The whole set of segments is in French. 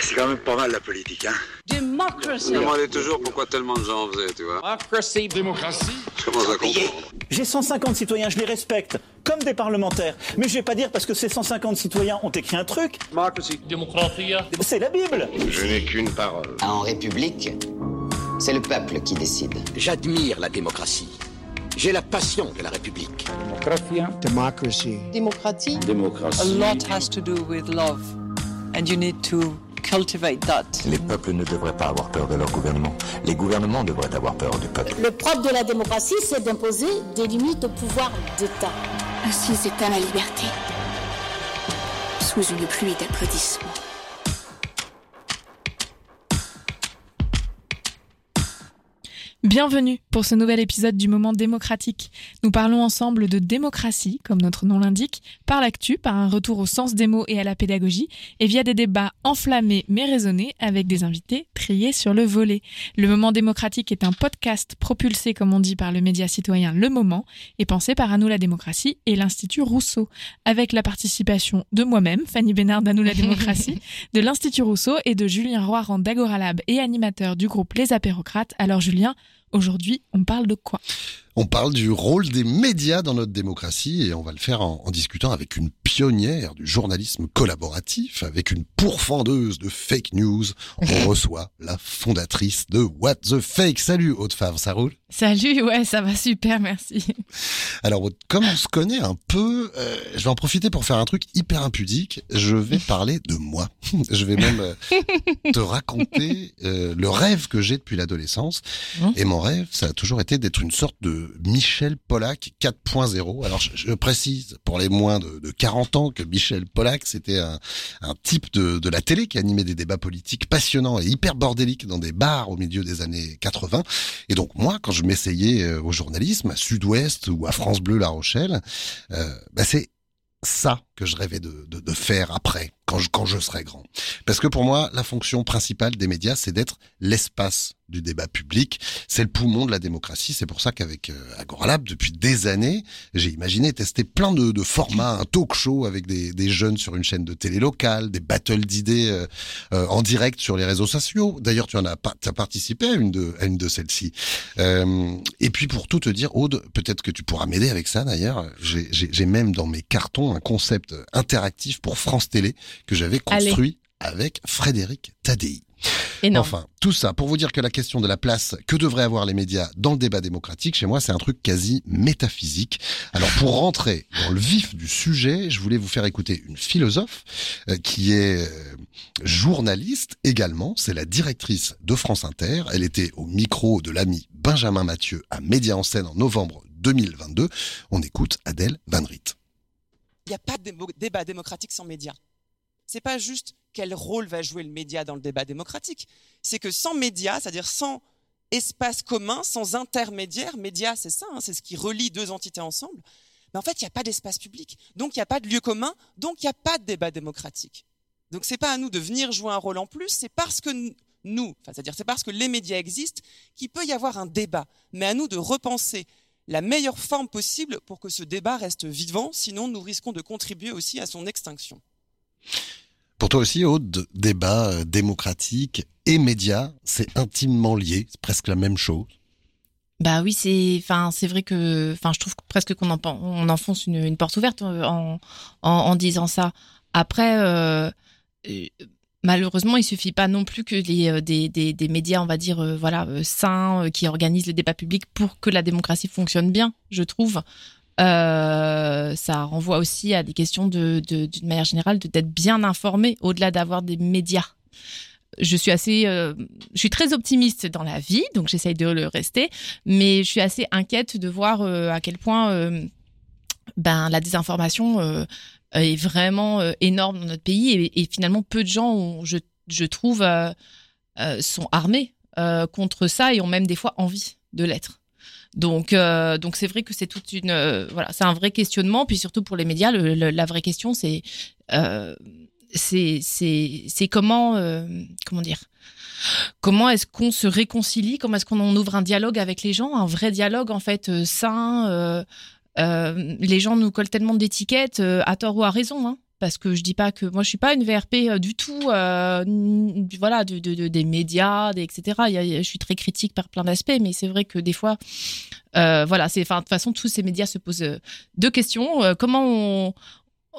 C'est quand même pas mal la politique, hein Démocratie. Je me demandais toujours pourquoi tellement de gens en faisaient, tu vois. Démocratie. Démocratie Je commence à comprendre. J'ai 150 citoyens, je les respecte, comme des parlementaires. Mais je vais pas dire parce que ces 150 citoyens ont écrit un truc, Démocratie. c'est la Bible. Je n'ai qu'une parole. En République, c'est le peuple qui décide. J'admire la démocratie. J'ai la passion de la République. Democracy. démocratie. Démocratie. A lot has to do with love. And you need to cultivate that. Les peuples ne devraient pas avoir peur de leur gouvernement. Les gouvernements devraient avoir peur du peuple. Le propre de la démocratie, c'est d'imposer des limites au pouvoir d'État. Ainsi s'éteint la liberté. Sous une pluie d'applaudissements. Bienvenue pour ce nouvel épisode du Moment démocratique. Nous parlons ensemble de démocratie, comme notre nom l'indique, par l'actu, par un retour au sens des mots et à la pédagogie, et via des débats enflammés mais raisonnés avec des invités triés sur le volet. Le Moment démocratique est un podcast propulsé, comme on dit, par le média citoyen Le Moment et pensé par Anou la démocratie et l'Institut Rousseau, avec la participation de moi-même, Fanny Bénard d'Anou la démocratie, de l'Institut Rousseau et de Julien Roiran d'Agora Lab et animateur du groupe Les Apérocrates. Alors Julien, Aujourd'hui, on parle de quoi? On parle du rôle des médias dans notre démocratie et on va le faire en, en, discutant avec une pionnière du journalisme collaboratif, avec une pourfendeuse de fake news. On reçoit la fondatrice de What the Fake. Salut Haute Favre, ça roule? Salut, ouais, ça va super, merci. Alors, comme on se connaît un peu, euh, je vais en profiter pour faire un truc hyper impudique. Je vais parler de moi. je vais même euh, te raconter euh, le rêve que j'ai depuis l'adolescence. Mmh. Et mon rêve, ça a toujours été d'être une sorte de Michel Pollack 4.0. Alors, je, je, précise pour les moins de, de 40 ans que Michel Pollack, c'était un, type de, de la télé qui animait des débats politiques passionnants et hyper bordéliques dans des bars au milieu des années 80. Et donc, moi, quand je m'essayais au journalisme, à Sud-Ouest ou à France Bleu La Rochelle, euh, bah c'est ça que je rêvais de, de, de faire après, quand je, quand je serai grand. Parce que pour moi, la fonction principale des médias, c'est d'être l'espace du débat public. C'est le poumon de la démocratie. C'est pour ça qu'avec euh, Agoralab, depuis des années, j'ai imaginé tester plein de, de, formats, un talk show avec des, des, jeunes sur une chaîne de télé locale, des battles d'idées euh, euh, en direct sur les réseaux sociaux. D'ailleurs, tu en as, as participé à une de, à une de celles-ci. Euh, et puis pour tout te dire, Aude, peut-être que tu pourras m'aider avec ça. D'ailleurs, j'ai même dans mes cartons un concept interactif pour France Télé que j'avais construit Allez. avec Frédéric Tadei. Énorme. Enfin, tout ça pour vous dire que la question de la place que devraient avoir les médias dans le débat démocratique, chez moi, c'est un truc quasi métaphysique. Alors, pour rentrer dans le vif du sujet, je voulais vous faire écouter une philosophe euh, qui est euh, journaliste également. C'est la directrice de France Inter. Elle était au micro de l'ami Benjamin Mathieu à Média en scène en novembre 2022. On écoute Adèle Van Riet. Il n'y a pas de débat démocratique sans médias. C'est pas juste quel rôle va jouer le média dans le débat démocratique. C'est que sans médias, c'est-à-dire sans espace commun, sans intermédiaire, médias, c'est ça, hein, c'est ce qui relie deux entités ensemble. Mais en fait, il n'y a pas d'espace public, donc il n'y a pas de lieu commun, donc il n'y a pas de débat démocratique. Donc c'est pas à nous de venir jouer un rôle en plus, c'est parce que nous, c'est-à-dire c'est parce que les médias existent qu'il peut y avoir un débat. Mais à nous de repenser la meilleure forme possible pour que ce débat reste vivant, sinon nous risquons de contribuer aussi à son extinction. Pour toi aussi, Aude, débat euh, démocratique et médias, c'est intimement lié, c'est presque la même chose. Bah oui, c'est, enfin, c'est vrai que, enfin, je trouve presque qu'on en, on enfonce une, une, porte ouverte en, en, en disant ça. Après, euh, malheureusement, il suffit pas non plus que les des, des, des médias, on va dire, euh, voilà, sains, qui organisent le débat public pour que la démocratie fonctionne bien. Je trouve. Euh, ça renvoie aussi à des questions de, d'une manière générale, d'être bien informé, au-delà d'avoir des médias. Je suis assez, euh, je suis très optimiste dans la vie, donc j'essaye de le rester, mais je suis assez inquiète de voir euh, à quel point, euh, ben, la désinformation euh, est vraiment euh, énorme dans notre pays et, finalement peu de gens, je, je trouve, sont armés contre ça et ont même des fois envie de l'être. Donc, euh, donc c'est vrai que c'est toute une, euh, voilà, c'est un vrai questionnement. Puis surtout pour les médias, la vraie question, c'est, euh, c'est, comment, euh, comment dire, comment est-ce qu'on se réconcilie, comment est-ce qu'on ouvre un dialogue avec les gens, un vrai dialogue en fait euh, sain. Euh, les gens nous collent tellement d'étiquettes, à tort ou à raison. Hein. parce que je dis pas que moi je suis pas une VRP euh, du tout euh, voilà de, de- de- des médias etc je suis très critique par plein d'aspects mais c'est vrai que des fois euh, voilà c'est de toute façon tous ces médias se posent euh, deux questions Euh, comment on,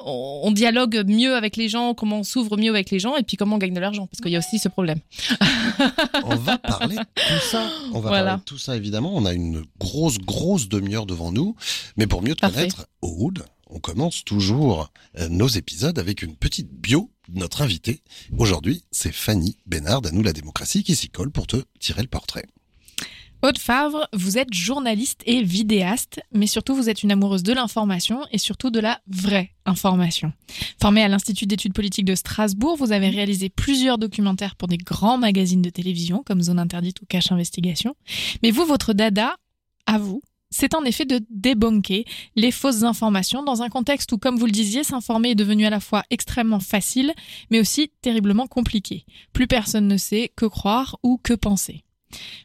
on dialogue mieux avec les gens comment on s'ouvre mieux avec les gens et puis comment on gagne de l'argent parce qu'il y a aussi ce problème On va parler de tout ça. On va Voilà. parler de tout ça, évidemment. On a une grosse, grosse demi-heure devant nous. Mais pour mieux te Parfait. connaître, Aude, on commence toujours euh, nos épisodes avec une petite bio de notre invité. Aujourd'hui, c'est Fanny Bénard, à nous la démocratie, qui s'y colle pour te tirer le portrait. Aude Favre, vous êtes journaliste et vidéaste, mais surtout vous êtes une amoureuse de l'information et surtout de la vraie information. Formée à l'Institut d'études politiques de Strasbourg, vous avez réalisé plusieurs documentaires pour des grands magazines de télévision comme Zone Interdite ou Cache Investigation. Mais vous, votre dada, à vous, c'est en effet de débunker les fausses informations dans un contexte où, comme vous le disiez, s'informer est devenu à la fois extrêmement facile, mais aussi terriblement compliqué. Plus personne ne sait que croire ou que penser.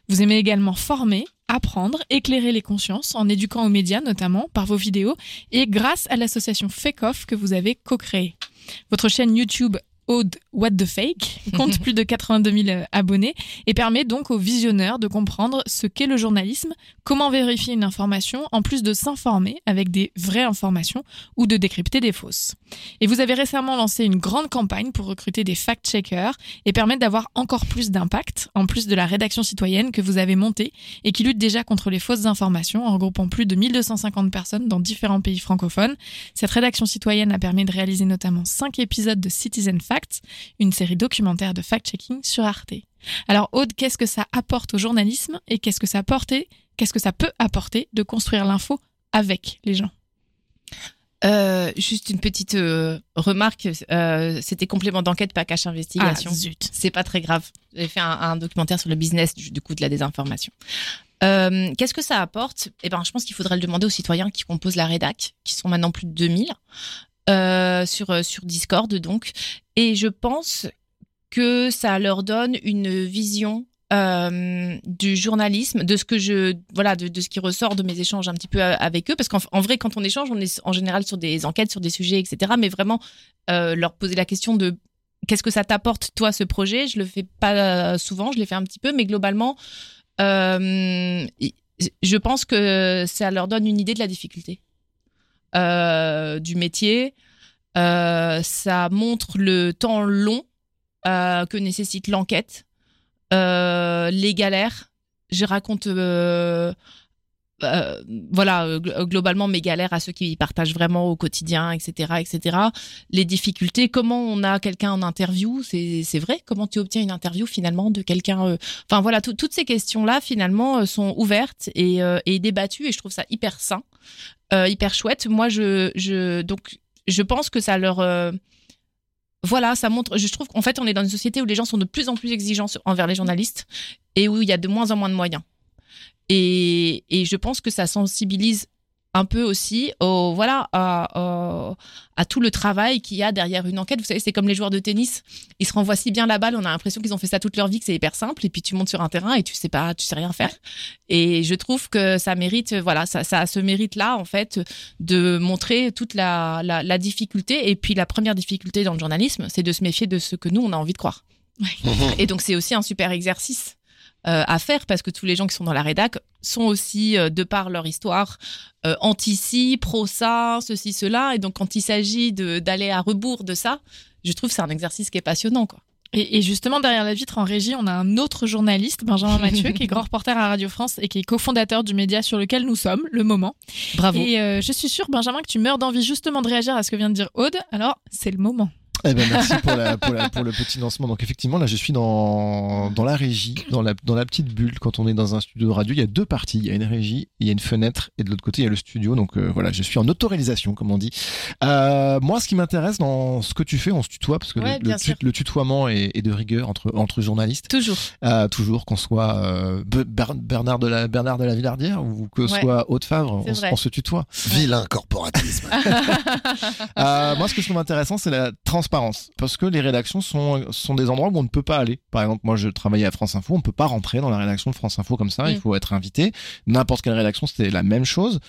Vous aimez également former, apprendre, éclairer les consciences en éduquant aux médias notamment par vos vidéos et grâce à l'association Off que vous avez co-créée. Votre chaîne YouTube Aude What the Fake compte plus de 82 000 abonnés et permet donc aux visionneurs de comprendre ce qu'est le journalisme, comment vérifier une information en plus de s'informer avec des vraies informations ou de décrypter des fausses. Et vous avez récemment lancé une grande campagne pour recruter des fact-checkers et permettre d'avoir encore plus d'impact, en plus de la rédaction citoyenne que vous avez montée et qui lutte déjà contre les fausses informations en regroupant plus de 1250 personnes dans différents pays francophones. Cette rédaction citoyenne a permis de réaliser notamment 5 épisodes de Citizen Une série documentaire de fact-checking sur Arte. Alors Aude, qu'est-ce que ça apporte au journalisme et qu'est-ce que ça qu'est-ce que ça peut apporter de construire l'info avec les gens? Euh, juste une petite euh, remarque, euh, c'était complément d'enquête, pas cache investigation. Ah, zut. C'est pas très grave. J'ai fait un, un documentaire sur le business du, du coup de la désinformation. Qu'est-ce que ça apporte? Eh ben, je pense qu'il faudrait le demander aux citoyens qui composent la rédac, qui sont maintenant plus de 2000 euh, sur euh, sur Discord donc. Et je pense que ça leur donne une vision euh, du journalisme, de ce que je voilà, de, ce qui ressort de mes échanges un petit peu euh, avec eux, parce qu'en en vrai, quand on échange, on est en général sur des enquêtes, sur des sujets, etc. Mais vraiment euh, leur poser la question de qu'est-ce que ça t'apporte toi ce projet Je le fais pas souvent, je l'ai fait un petit peu, mais globalement, euh, je pense que ça leur donne une idée de la difficulté du métier. Euh, ça montre le temps long euh, que nécessite l'enquête, euh, les galères. Je raconte, euh, euh, voilà, euh, gl- globalement mes galères à ceux qui partagent vraiment au quotidien, etc., etc. Les difficultés, comment on a quelqu'un en interview, c'est vrai. Comment tu obtiens une interview finalement de quelqu'un euh, Enfin voilà, tout- toutes ces questions-là finalement euh, sont ouvertes et, euh, et débattues et je trouve ça hyper sain, euh, hyper chouette. Moi, je, pense que ça leur euh, voilà, ça montre. Je trouve qu'en fait, on est dans une société où les gens sont de plus en plus exigeants envers les journalistes et où il y a de moins en moins de moyens. Et je pense que ça sensibilise un peu aussi au voilà à, à- à tout le travail qu'il y a derrière une enquête. Vous savez, c'est comme les joueurs de tennis. Ils se renvoient si bien la balle, on a l'impression qu'ils ont fait ça toute leur vie, que c'est hyper simple. Et puis tu montes sur un terrain et tu sais pas, tu sais rien faire. Et je trouve que ça mérite, voilà, ça, ça a ce mérite-là en fait de montrer toute la, la, la difficulté. Et puis la première difficulté dans le journalisme, c'est de se méfier de ce que nous on a envie de croire. Et donc c'est aussi un super exercice à faire parce que tous les gens qui sont dans la rédac sont aussi, euh, de par leur histoire, euh, anti-ci, pro-ça, ceci, cela. Et donc quand il s'agit de- d'aller à rebours de ça, je trouve que c'est un exercice qui est passionnant. Quoi. Et, et justement, derrière la vitre en régie, on a un autre journaliste, Benjamin Mathieu, qui est grand reporter à Radio France et qui est cofondateur du média sur lequel nous sommes, Le Moment. Bravo. Et euh, je suis sûre, Benjamin, que tu meurs d'envie justement de réagir à ce que vient de dire Aude. Alors, c'est le moment. Eh ben merci pour, la, pour, la- pour le petit lancement. Donc effectivement, là, je suis dans, dans la régie, dans la, dans la petite bulle. Quand on est dans un studio de radio, il y a deux parties. Il y a une régie, il y a une fenêtre, et de l'autre côté, il y a le studio. Donc euh, voilà, je suis en autoréalisation, comme on dit. Euh, moi, ce qui m'intéresse dans ce que tu fais, on se tutoie, parce que Ouais, le, le, tutoiement est, est de rigueur entre, entre journalistes. Toujours. Euh, toujours, qu'on soit euh, Be- Ber- Bernard, de la, Bernard de la Villardière ou que Ouais. soit Haute Favre, on, se- vrai. on se tutoie. Vilain corporatisme. Euh, moi, ce que je trouve intéressant, c'est la transparence transparence. Parce que les rédactions sont, sont des endroits où on ne peut pas aller. Par exemple, moi, je travaillais à France Info, on ne peut pas rentrer dans la rédaction de France Info comme ça, il Mm. faut être invité. N'importe quelle rédaction, c'était la même chose.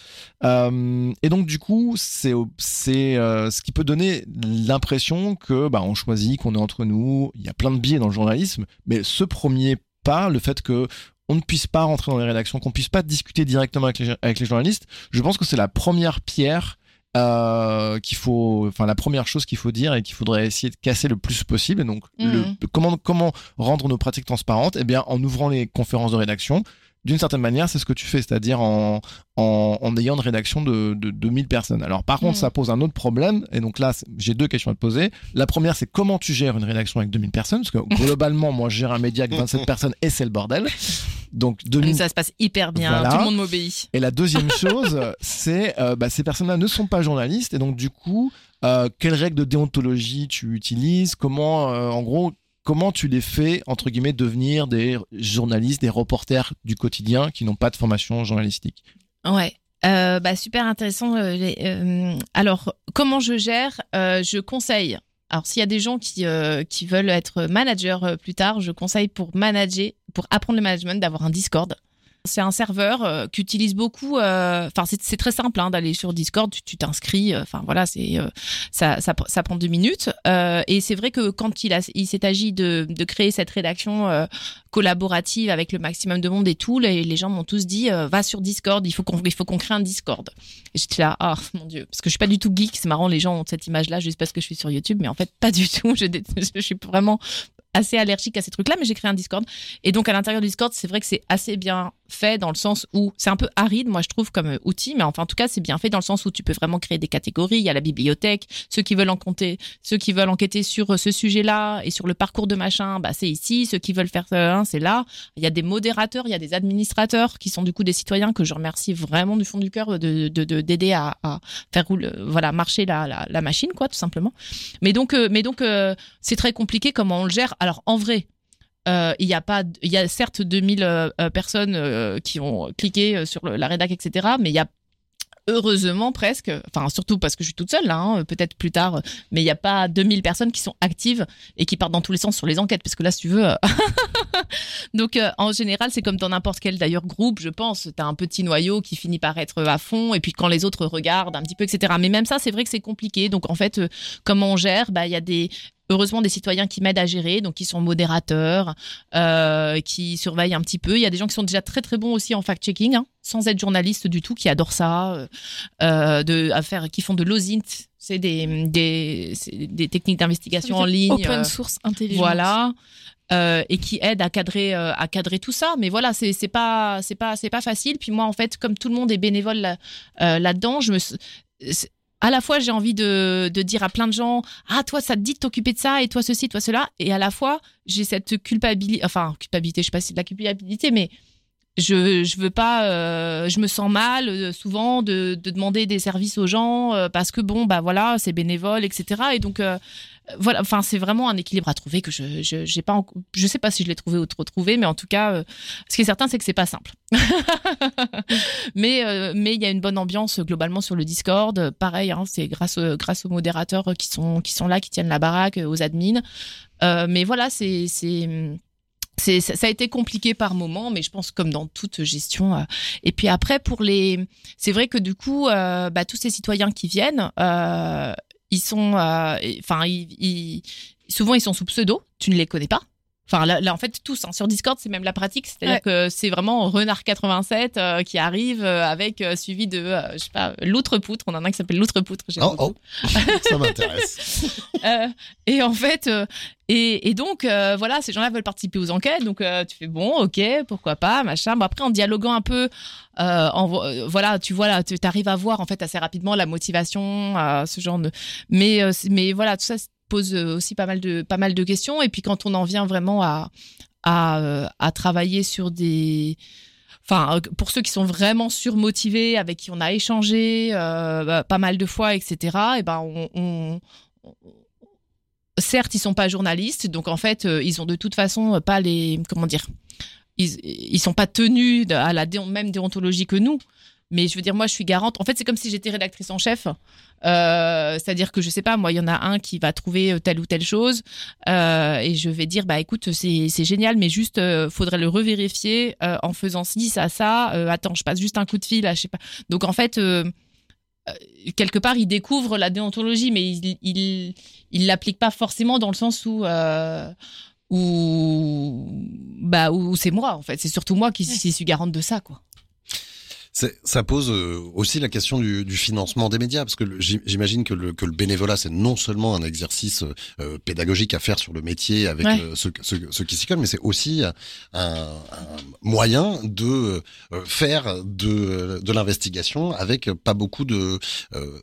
Euh, et donc, du coup, c'est c'est euh, ce qui peut donner l'impression que bah, on choisit, qu'on est entre nous. Il y a plein de biais dans le journalisme, mais ce premier pas, le fait que on ne puisse pas rentrer dans les rédactions, qu'on puisse pas discuter directement avec les, avec les journalistes, je pense que c'est la première pierre euh, qu'il faut, enfin la première chose qu'il faut dire et qu'il faudrait essayer de casser le plus possible. Et donc, Mhm. le- comment comment rendre nos pratiques transparentes? Eh bien, en ouvrant les conférences de rédaction. D'une certaine manière, c'est ce que tu fais, c'est-à-dire en, en, en ayant une rédaction de, de 2000 personnes. Alors, par contre, Mhm. ça pose un autre problème. Et donc là, j'ai deux questions à te poser. La première, c'est comment tu gères une rédaction avec 2000 personnes? Parce que globalement, moi, je gère un média avec 27 personnes et c'est le bordel. Donc, 2000 Ça se passe hyper bien, Voilà. tout le monde m'obéit. et la deuxième chose, c'est euh, bah, ces personnes-là ne sont pas journalistes et donc du coup, euh, quelles règles de déontologie tu utilises? Comment, euh, en gros, comment tu les fais entre guillemets devenir des journalistes, des reporters du quotidien qui n'ont pas de formation journalistique? Ouais. Euh, bah, super intéressant. les- alors, comment je gère? Je conseille. Alors, s'il y a des gens qui, euh, qui veulent être managers euh, plus tard, je conseille pour manager, pour apprendre le management, d'avoir un Discord. C'est un serveur euh, qu'utilise beaucoup. euh, Enfin, c'est très simple hein, d'aller sur Discord. Tu t'inscris. euh, Enfin voilà, c'est euh, ça, ça prend deux minutes. Et c'est vrai que quand il a il s'est agi de de créer cette rédaction collaborative avec le maximum de monde et tout, les, les gens m'ont tous dit va sur Discord. Il faut qu'on il faut qu'on crée un Discord. Et j'étais là ah mon dieu parce que je suis pas du tout geek. C'est marrant les gens ont cette image là juste parce que je suis sur YouTube, mais en fait pas du tout. Je, je suis vraiment assez allergique à ces trucs-là, mais j'ai créé un Discord. Et donc, à l'intérieur du Discord, c'est vrai que c'est assez bien fait dans le sens où c'est un peu aride, moi, je trouve, comme euh, outil, mais enfin, en tout cas, c'est bien fait dans le sens où tu peux vraiment créer des catégories. Il y a la bibliothèque, ceux qui veulent enquêter, ceux qui veulent enquêter sur euh, ce sujet-là et sur le parcours de machin, bah, c'est ici. Ceux qui veulent faire ça, c'est là. Il y a des modérateurs, il y a des administrateurs qui sont du coup des citoyens que je remercie vraiment du fond du cœur de, de, de- d'aider à, à faire rouler, voilà, marcher la, la, la machine, quoi, tout simplement. Mais donc, euh, mais donc, euh, c'est très compliqué comment on le gère. Alors, en vrai, euh, il y a pas, il y a certes 2000 euh, euh, personnes qui ont cliqué sur la rédac, etc. Mais il y a heureusement presque, enfin surtout parce que je suis toute seule là, hein, peut-être plus tard, mais il n'y a pas 2000 personnes qui sont actives et qui partent dans tous les sens sur les enquêtes, parce que là, si tu veux, donc en général, c'est comme dans n'importe quel d'ailleurs groupe, je pense, tu as un petit noyau qui finit par être à fond, et puis quand les autres regardent un petit peu, etc. Mais même ça, c'est vrai que c'est compliqué. Donc en fait, comment on gère? Bah, il y a des heureusement des citoyens qui m'aident à gérer, donc qui sont modérateurs, euh, qui surveillent un petit peu. Il y a des gens qui sont déjà très très bons aussi en fact-checking, hein, sans être journalistes du tout, qui adorent ça, euh, euh, de, à faire, qui font de l'OSINT, c'est des, des, c'est des techniques d'investigation en ligne. Open source intelligence. Voilà. Euh, et qui aident à cadrer euh, à cadrer tout ça mais voilà c'est c'est pas c'est pas c'est pas facile puis moi en fait comme tout le monde est bénévole là, euh, là-dedans je me à la fois j'ai envie de, dire à plein de gens ah toi ça te dit de t'occuper de ça et toi ceci toi cela et à la fois j'ai cette culpabilité enfin culpabilité je sais pas si c'est de la culpabilité mais je je veux pas euh, je me sens mal euh, souvent de, de demander des services aux gens euh, parce que bon bah voilà c'est bénévole etc et donc euh, voilà enfin c'est vraiment un équilibre à trouver que je je j'ai pas en- je sais pas si je l'ai trouvé ou trop trouvé mais en tout cas euh, ce qui est certain c'est que c'est pas simple. Mais euh, mais il y a une bonne ambiance globalement sur le Discord. Pareil hein, c'est grâce grâce aux modérateurs qui sont qui sont là qui tiennent la baraque aux admins. Mais voilà c'est c'est c'est ça a été compliqué par moment mais je pense comme dans toute gestion euh. et puis après pour les c'est vrai que du coup euh, bah, tous ces citoyens qui viennent euh, ils sont enfin ils- souvent ils sont sous pseudo tu ne les connais pas Enfin, là, là, en fait, tous hein, sur Discord, c'est même la pratique. C'est-à-dire Ouais. que c'est vraiment Renard 87 euh, qui arrive euh, avec euh, suivi de, euh, je sais pas, l'outre-poutre. On en a un qui s'appelle l'outre-poutre. Oh, oh, ça m'intéresse. Euh, et en fait, euh, et, et donc, euh, voilà, ces gens-là veulent participer aux enquêtes. Donc, euh, tu fais bon, ok, pourquoi pas, machin. Bon, après, en dialoguant un peu, euh, en, euh, voilà, tu vois là, tu arrives à voir en fait assez rapidement la motivation, euh, ce genre de. Mais, euh, mais voilà, tout ça pose euh, aussi pas mal de pas mal de questions. Et puis quand on en vient vraiment à à, euh, travailler sur des Enfin, euh, pour ceux qui sont vraiment surmotivés, avec qui on a échangé bah, pas mal de fois, etc. Et ben, certes, ils sont pas journalistes, donc en fait, ils ont de toute façon pas les, comment dire, ils, ils sont pas tenus à la même déontologie que nous. Mais je veux dire, moi, je suis garante. En fait, c'est comme si j'étais rédactrice en chef. Euh, C'est-à-dire que je sais pas, moi, il y en a un qui va trouver telle ou telle chose, euh, et je vais dire, bah écoute, c'est génial, mais juste, euh, faudrait le revérifier euh, en faisant ci, ça, ça. Euh, attends, je passe juste un coup de fil, à, je sais pas. Donc en fait. euh, euh, quelque part, il découvre la déontologie, mais il il il l'applique pas forcément dans le sens où euh, où bah où c'est moi en fait. C'est surtout moi qui, qui suis garante de ça quoi. Ça pose euh, aussi la question du, du financement des médias, parce que j'imagine que le, que le bénévolat, c'est non seulement un exercice euh, pédagogique à faire sur le métier avec Ouais. euh, ceux, ceux- ceux qui s'y collent, mais c'est aussi un, un moyen de euh, faire de, de l'investigation avec pas beaucoup de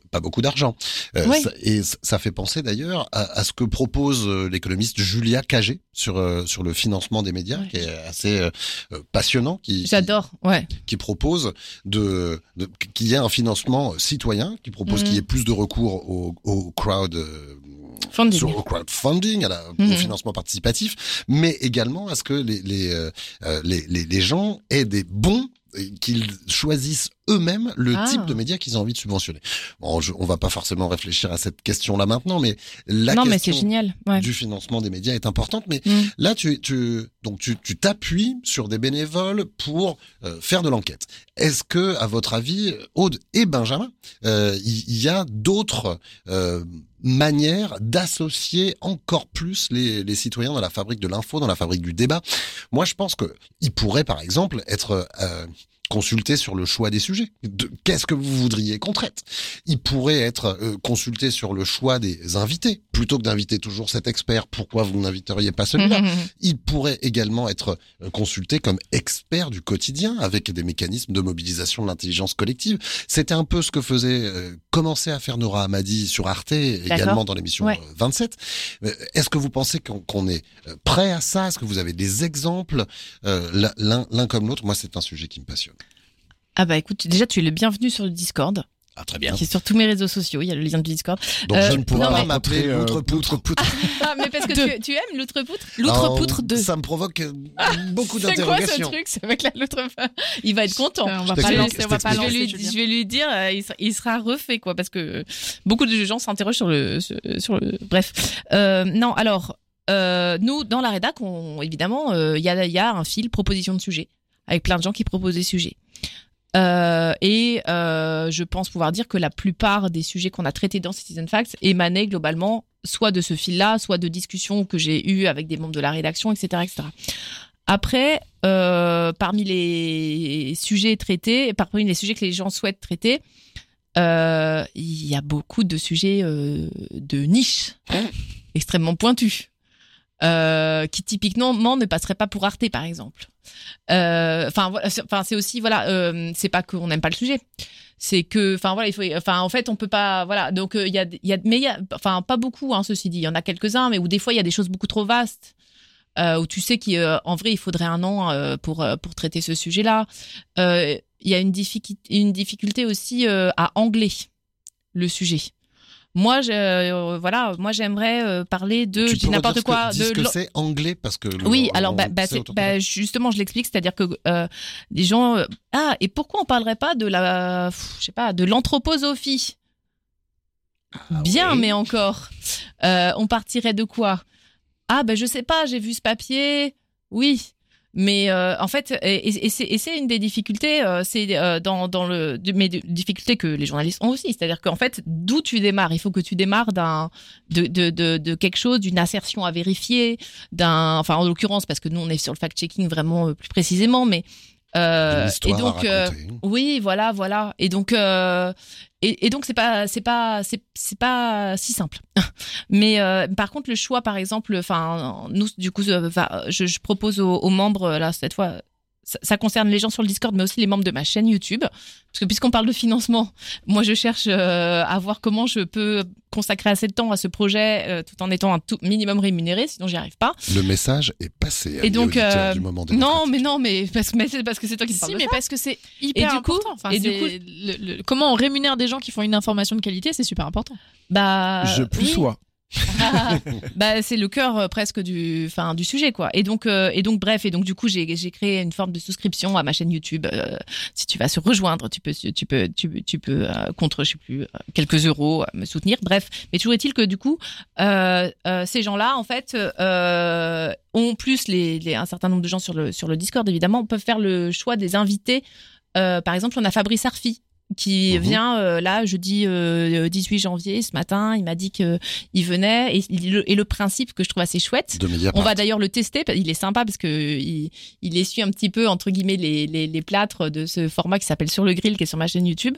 pas beaucoup d'argent. Ouais. et ça fait penser d'ailleurs à, à ce que propose l'économiste Julia Cagé sur sur le financement des médias, qui est assez passionnant, qui, J'adore, ouais. qui propose de, de- qu'il y ait un financement citoyen, qui propose Mhm. qu'il y ait plus de recours au, au crowd euh, Funding. sur- au crowdfunding, à la, au Mhm. financement participatif, mais également à ce que les les, euh, euh, les, les, les gens aient des bons qu'ils choisissent eux-mêmes le Ah. type de médias qu'ils ont envie de subventionner. Bon, je, on va pas forcément réfléchir à cette question-là maintenant, mais la non, question c'est génial. Ouais. du financement des médias est importante. Mais Mm. là, tu, tu, donc tu, tu t'appuies sur des bénévoles pour euh, faire de l'enquête. Est-ce que, à votre avis, Aude et Benjamin, euh, il il y, a d'autres euh, manières d'associer encore plus les, les citoyens dans la fabrique de l'info, dans la fabrique du débat. Moi, je pense que il pourrait, par exemple, être euh, consulté sur le choix des sujets. De- Qu'est-ce que vous voudriez qu'on traite? Il pourrait être euh, consulté sur le choix des invités. Plutôt que d'inviter toujours cet expert, pourquoi vous n'inviteriez pas celui-là? Il pourrait également être euh, consulté comme expert du quotidien avec des mécanismes de mobilisation de l'intelligence collective. C'était un peu ce que faisait, euh, commençait à faire Nora Hamadi sur Arte, également dans l'émission Ouais. euh, 27. Euh, Est-ce que vous pensez qu'on est prêt à ça? Est-ce que vous avez des exemples euh, l'un comme l'autre? Moi, c'est un sujet qui me passionne. Ah bah écoute, déjà tu es le bienvenu sur le Discord. Ah, très bien. Qui est sur tous mes réseaux sociaux, il y a le lien du Discord. Donc Euh, je ne pourrais non, pas m'appeler euh, l'outre-poutre. Ah, mais parce que tu, tu aimes l'outre-poutre? L'outre-poutre 2. Ça me provoque euh, beaucoup C'est quoi ce d'interrogations. truc? C'est avec la l'outre Il va être content. Euh, on va Je pas lancer, je on va pas t'explique. je, vais lancer. lui, je vais lui dire, euh, il, sera, il sera refait quoi, parce que beaucoup de gens s'interrogent sur le, sur le. Bref, Euh, non. Alors, euh, nous dans la rédac, on, évidemment, euh, il y a il y a un fil proposition de sujet avec plein de gens qui proposent des sujets. Euh, et euh, je pense pouvoir dire que la plupart des sujets qu'on a traités dans Citizen Facts émanaient globalement soit de ce fil-là, soit de discussions que j'ai eues avec des membres de la rédaction, etc., etc. Après, euh, parmi les sujets traités, parmi les sujets que les gens souhaitent traiter, il y a beaucoup de sujets de niche, extrêmement pointus, euh, qui typiquement ne passeraient pas pour Arte, par exemple. Euh, Enfin, voilà, c'est- aussi voilà, euh, c'est pas qu'on n'aime pas le sujet, c'est que, enfin voilà, en fait, on peut pas, voilà, donc il y a, y a, mais il y a, enfin pas beaucoup, hein, ceci dit, il y en a quelques uns, mais où des fois il y a des choses beaucoup trop vastes. Où tu sais qu'en vrai il faudrait un an pour pour traiter ce sujet-là. Il y a une difficulté une difficulté aussi à angler le sujet. Moi, je, euh, voilà, moi j'aimerais euh, parler de, n'importe quoi, ce que, de ce que c'est anglais parce que oui, alors bah, bah, bah, justement, je l'explique, c'est-à-dire que euh, les gens euh, ah et pourquoi on parlerait pas de la pff, je sais pas de l'anthroposophie? Bien, mais encore, on partirait de quoi? Ah ben je sais pas, j'ai vu ce papier, oui. Mais euh, en fait, et, et- c'est une des difficultés, euh, c'est euh, dans, dans le, mais difficultés que les journalistes ont aussi, c'est-à-dire qu'en fait, d'où tu démarres, il faut que tu démarres d'un de, de, de, de quelque chose, d'une assertion à vérifier, d'un, enfin en l'occurrence parce que nous on est sur le fact-checking vraiment euh, plus précisément, mais euh, et à donc euh, oui, voilà, voilà, et donc euh, et, et donc c'est pas c'est pas c'est c'est pas si simple. Mais par contre le choix par exemple, enfin nous du coup je, je propose aux, aux membres là cette fois ça, ça concerne les gens sur le Discord, mais aussi les membres de ma chaîne YouTube. Parce que puisqu'on parle de financement, moi je cherche euh, à voir comment je peux consacrer assez de temps à ce projet euh, tout en étant un tout minimum rémunéré, sinon j'y arrive pas. Le message est passé. Et donc, euh, du moment non, mais non, mais parce que mais c'est parce que c'est toi qui Si, parles mais ça. parce que c'est hyper Et du coup- important. Enfin, et du coup- le- le- comment on rémunère des gens qui font une information de qualité, c'est super important. Bah, Je plus oui. sois. bah, c'est le cœur euh, presque du, enfin, du sujet, quoi. Et donc, euh, et donc, bref, et donc, du coup, j'ai, créé une forme de souscription à ma chaîne YouTube. Euh, si tu vas se rejoindre, tu peux, tu peux, tu, peux contre, je sais plus, quelques euros, me soutenir. Bref, mais toujours est-il que du coup, ces gens-là, en fait, ont plus les, un certain nombre de gens sur le sur le Discord, évidemment, peuvent faire le choix des invités. Par exemple, on a Fabrice Arfi qui Mhm. vient euh, là jeudi euh, 18 janvier ce matin. Il m'a dit que il venait. Et, le principe que je trouve assez chouette on va d'ailleurs le tester il est sympa parce que il, il essuie un petit peu entre guillemets les, les, les plâtres de ce format qui s'appelle sur le grill qui est sur ma chaîne YouTube.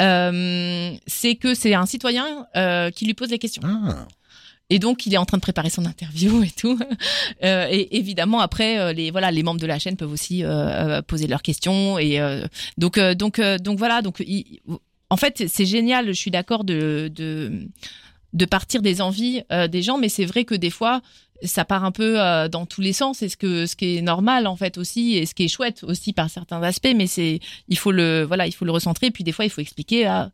Euh, c'est que c'est un citoyen euh, qui lui pose les questions. Ah. Et donc, il est en train de préparer son interview et tout. Euh, et évidemment, après, euh, les voilà, les membres de la chaîne peuvent aussi euh, euh, poser leurs questions. Et euh, donc, euh, donc, donc voilà. Donc, il- en fait, c'est génial. Je suis d'accord de, de de partir des envies des gens, mais c'est vrai que des fois, ça part un peu dans tous les sens. Et ce que ce qui est normal en fait aussi, et ce qui est chouette aussi par certains aspects. Mais c'est il faut le voilà, il faut le recentrer. Puis des fois, il faut expliquer à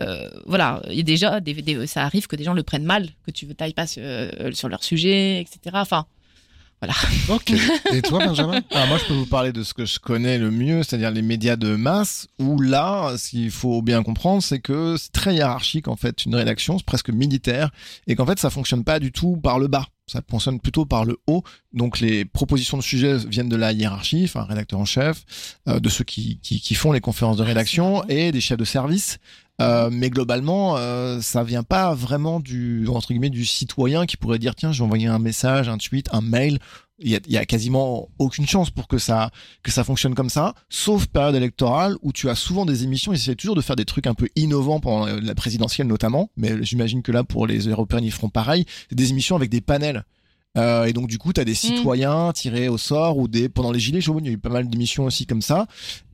euh, voilà, il y a déjà, des, des- ça arrive que des gens le prennent mal, que tu tailles pas sur, euh, sur leur sujet, etc. Enfin, voilà. Ok. Et toi, Benjamin? Ah, moi, je peux vous parler de ce que je connais le mieux, c'est-à-dire les médias de masse, où là, ce qu'il faut bien comprendre, c'est que c'est très hiérarchique, en fait, une rédaction, c'est presque militaire, et qu'en fait, ça fonctionne pas du tout par le bas. Ça fonctionne plutôt par le haut. Donc, les propositions de sujets viennent de la hiérarchie, enfin, rédacteur en chef, euh, de ceux qui, qui, qui font les conférences de rédaction et des chefs de service. Euh, mais globalement, euh, ça vient pas vraiment du entre guillemets du citoyen qui pourrait dire tiens, je vais envoyer un message, un tweet, un mail. Il y a, il y a quasiment aucune chance pour que ça que ça fonctionne comme ça, sauf période électorale où tu as souvent des émissions. Ils essaient toujours de faire des trucs un peu innovants pendant la présidentielle notamment, mais j'imagine que là pour les européennes ils feront pareil. C'est des émissions avec des panels. Euh, et donc du coup, tu as des citoyens tirés au sort ou des pendant les gilets jaunes, il y a eu pas mal d'émissions aussi comme ça.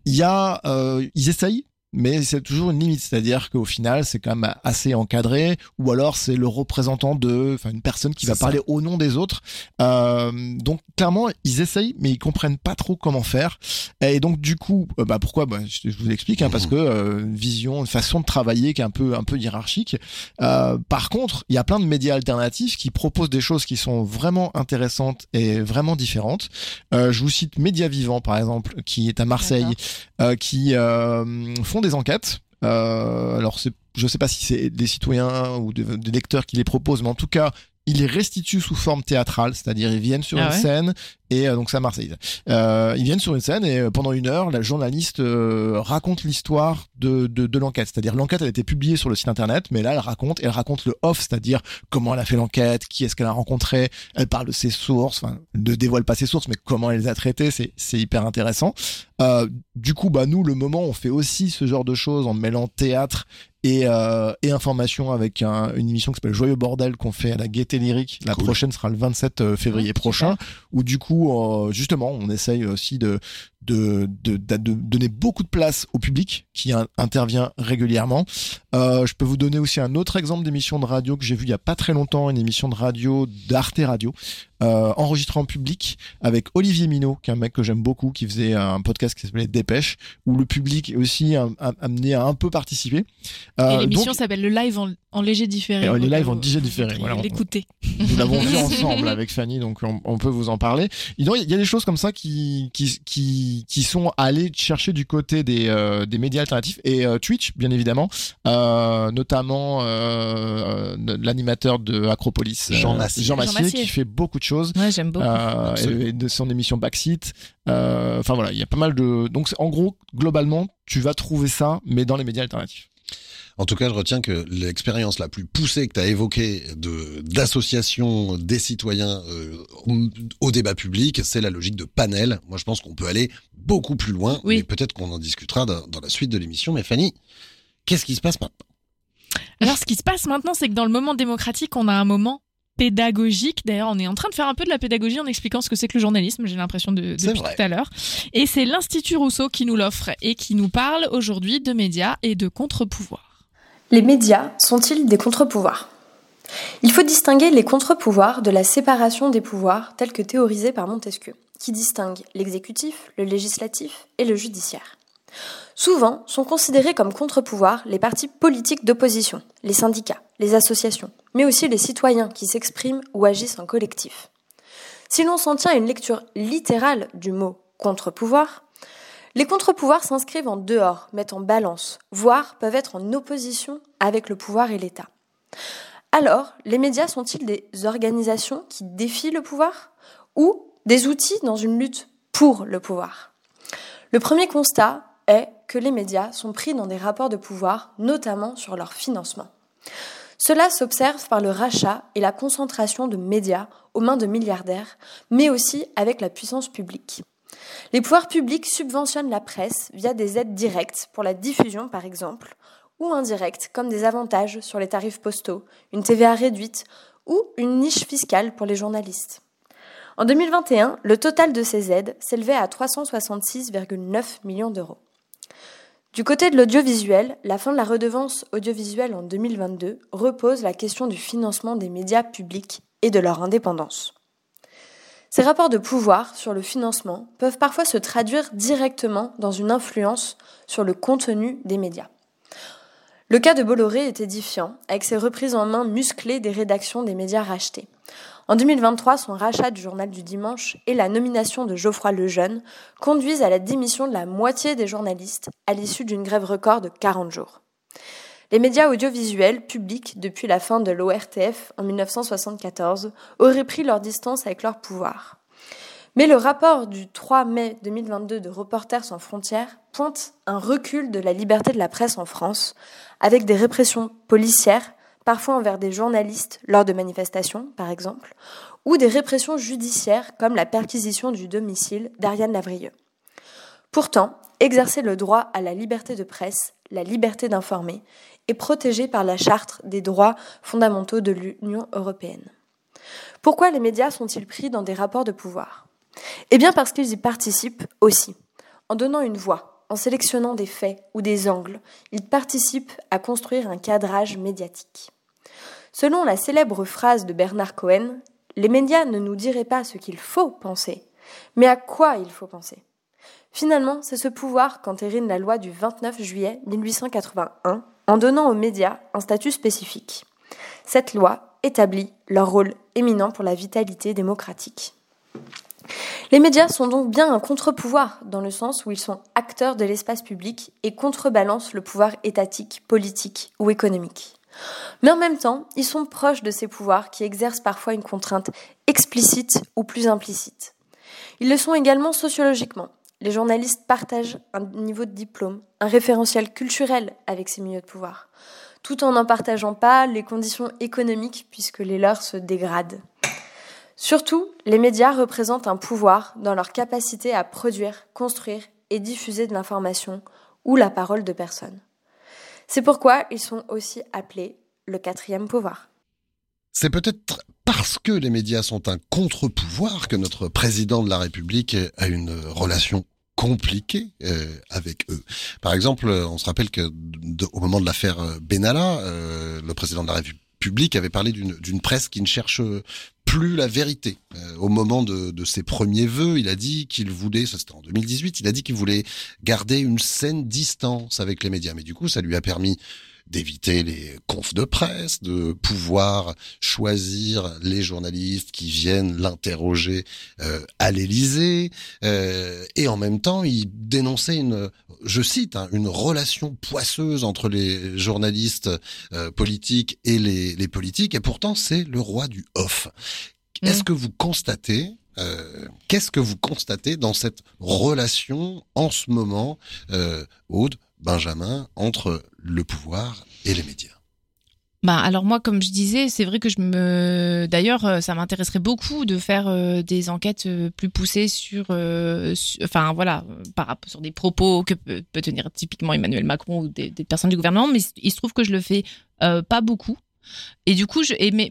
Il y a, euh, ils essayent, mais c'est toujours une limite, c'est-à-dire qu'au final, c'est quand même assez encadré, ou alors c'est le représentant de, enfin une personne qui va ça. parler au nom des autres. Euh, donc clairement, ils essayent, mais ils comprennent pas trop comment faire. Et donc du coup, euh, bah pourquoi? Bah, je, je vous explique, hein, parce que euh, vision, une façon de travailler qui est un peu un peu hiérarchique. Euh, par contre, il y a plein de médias alternatifs qui proposent des choses qui sont vraiment intéressantes et vraiment différentes. Euh, je vous cite Média Vivant par exemple, qui est à Marseille, euh, qui euh, font des enquêtes. Euh, alors je sais pas si c'est des citoyens ou des lecteurs qui les proposent, mais en tout cas, ils les restituent sous forme théâtrale, c'est-à-dire ils viennent sur Ah une ouais scène et euh, donc à Marseille. Euh, ils viennent sur une scène et euh, pendant une heure, la journaliste euh, raconte l'histoire de, de, de l'enquête. C'est-à-dire l'enquête elle a été publiée sur le site internet, mais là elle raconte, elle raconte le off, c'est-à-dire comment elle a fait l'enquête, qui est-ce qu'elle a rencontré, elle parle de ses sources, enfin ne dévoile pas ses sources, mais comment elle les a traitées, c'est c'est hyper intéressant. Euh, du coup, bah nous le moment on fait aussi ce genre de choses en mêlant théâtre et, euh, et information avec un- une émission qui s'appelle Joyeux Bordel qu'on fait à la Gaieté Lyrique. La Cool. prochaine sera le 27 février prochain, où du coup, euh, justement, on essaye aussi de, de, de, de, de donner beaucoup de place au public qui in- intervient régulièrement. Euh, je peux vous donner aussi un autre exemple d'émission de radio que j'ai vu il y a pas très longtemps, une émission de radio d'Arte Radio, euh, enregistrée en public avec Olivier Minot, qui est un mec que j'aime beaucoup, qui faisait un podcast qui s'appelait Dépêche, où le public est aussi am- am- amené à un peu participer. Euh, Et l'émission s'appelle le live en, en léger différé. Donc, live en vous différé. Voilà, L'écouter. nous l'avons vu ensemble avec Fanny, donc on, on peut vous en parler. Il y a- il y a des choses comme ça qui, qui, qui, qui sont allées chercher du côté des, euh, des médias alternatifs et euh, Twitch, bien évidemment, euh, notamment l'animateur de Acropolis, Jean Massier. Jean Jean Massier, Massier. qui fait beaucoup de choses. Ouais, j'aime beaucoup. Euh, et de son émission Backseat. Euh, Enfin voilà, il y a pas mal de. Donc en gros, globalement, tu vas trouver ça, mais dans les médias alternatifs. En tout cas, je retiens que l'expérience la plus poussée que tu as évoquée de d'association des citoyens euh, au- débat public, c'est la logique de panel. Moi, je pense qu'on peut aller beaucoup plus loin, Oui. mais peut-être qu'on en discutera dans, dans la suite de l'émission. Mais Fanny, qu'est-ce qui se passe maintenant? Alors, ce qui se passe maintenant, c'est que dans le moment démocratique, on a un moment pédagogique. D'ailleurs, on est en train de faire un peu de la pédagogie en expliquant ce que c'est que le journalisme, j'ai l'impression de, C'est depuis vrai. tout à l'heure. Et c'est l'Institut Rousseau qui nous l'offre et qui nous parle aujourd'hui de médias et de contre-pouvoirs. Les médias sont-ils des contre-pouvoirs? Il faut distinguer les contre-pouvoirs de la séparation des pouvoirs telle que théorisée par Montesquieu, qui distingue l'exécutif, le législatif et le judiciaire. Souvent sont considérés comme contre-pouvoirs les partis politiques d'opposition, les syndicats, les associations, mais aussi les citoyens qui s'expriment ou agissent en collectif. Si l'on s'en tient à une lecture littérale du mot contre-pouvoir, les contre-pouvoirs s'inscrivent en dehors, mettent en balance, voire peuvent être en opposition avec le pouvoir et l'État. Alors, les médias sont-ils des organisations qui défient le pouvoir ou des outils dans une lutte pour le pouvoir? Le premier constat est que les médias sont pris dans des rapports de pouvoir, notamment sur leur financement. Cela s'observe par le rachat et la concentration de médias aux mains de milliardaires, mais aussi avec la puissance publique. Les pouvoirs publics subventionnent la presse via des aides directes pour la diffusion par exemple, ou indirectes comme des avantages sur les tarifs postaux, une TVA réduite ou une niche fiscale pour les journalistes. En 2021, le total de ces aides s'élevait à 366,9 millions d'euros. Du côté de l'audiovisuel, la fin de la redevance audiovisuelle en 2022 repose la question du financement des médias publics et de leur indépendance. Ces rapports de pouvoir sur le financement peuvent parfois se traduire directement dans une influence sur le contenu des médias. Le cas de Bolloré est édifiant, avec ses reprises en main musclées des rédactions des médias rachetés. En 2023, son rachat du journal du dimanche et la nomination de Geoffroy Lejeune conduisent à la démission de la moitié des journalistes à l'issue d'une grève record de 40 jours. Les médias audiovisuels publics depuis la fin de l'ORTF en 1974 auraient pris leur distance avec leur pouvoir. Mais le rapport du 3 mai 2022 de Reporters sans frontières pointe un recul de la liberté de la presse en France, avec des répressions policières parfois envers des journalistes lors de manifestations, par exemple, ou des répressions judiciaires comme la perquisition du domicile d'Ariane Lavrieux. Pourtant, exercer le droit à la liberté de presse, la liberté d'informer, est protégé par la Charte des droits fondamentaux de l'Union européenne. Pourquoi les médias sont-ils pris dans des rapports de pouvoir? Eh bien parce qu'ils y participent aussi, en donnant une voix, en sélectionnant des faits ou des angles, ils participent à construire un cadrage médiatique. Selon la célèbre phrase de Bernard Cohen, les médias ne nous diraient pas ce qu'il faut penser, mais à quoi il faut penser. Finalement, c'est ce pouvoir qu'entérine la loi du 29 juillet 1881 en donnant aux médias un statut spécifique. Cette loi établit leur rôle éminent pour la vitalité démocratique. Les médias sont donc bien un contre-pouvoir, dans le sens où ils sont acteurs de l'espace public et contrebalancent le pouvoir étatique, politique ou économique. Mais en même temps, ils sont proches de ces pouvoirs qui exercent parfois une contrainte explicite ou plus implicite. Ils le sont également sociologiquement. Les journalistes partagent un niveau de diplôme, un référentiel culturel avec ces milieux de pouvoir, tout en n'en partageant pas les conditions économiques puisque les leurs se dégradent. Surtout, les médias représentent un pouvoir dans leur capacité à produire, construire et diffuser de l'information ou la parole de personnes. C'est pourquoi ils sont aussi appelés le quatrième pouvoir. C'est peut-être parce que les médias sont un contre-pouvoir que notre président de la République a une relation compliquée euh, avec eux. Par exemple, on se rappelle que au moment de l'affaire Benalla, euh, le président de la République avait parlé d'une presse qui ne cherche plus la vérité. Euh, au moment de, de, ses premiers vœux, il a dit qu'il voulait, c'était en 2018, il a dit qu'il voulait garder une saine distance avec les médias. Mais du coup, ça lui a permis d'éviter les confs de presse, de pouvoir choisir les journalistes qui viennent l'interroger euh, à l'Élysée, euh, et en même temps, il dénonçait une, je cite, hein, une relation poisseuse entre les journalistes euh, politiques et les, les politiques, et pourtant c'est le roi du off. Mmh. Est-ce que vous constatez euh, Qu'est-ce que vous constatez dans cette relation en ce moment, euh, Aude, Benjamin, entre le pouvoir et les médias. Bah alors moi comme je disais c'est vrai que je me d'ailleurs euh, ça m'intéresserait beaucoup de faire euh, des enquêtes euh, plus poussées sur, enfin voilà par sur des propos que peut, tenir typiquement Emmanuel Macron ou des, des, personnes du gouvernement mais il se trouve que je le fais pas beaucoup et du coup, je, et mais,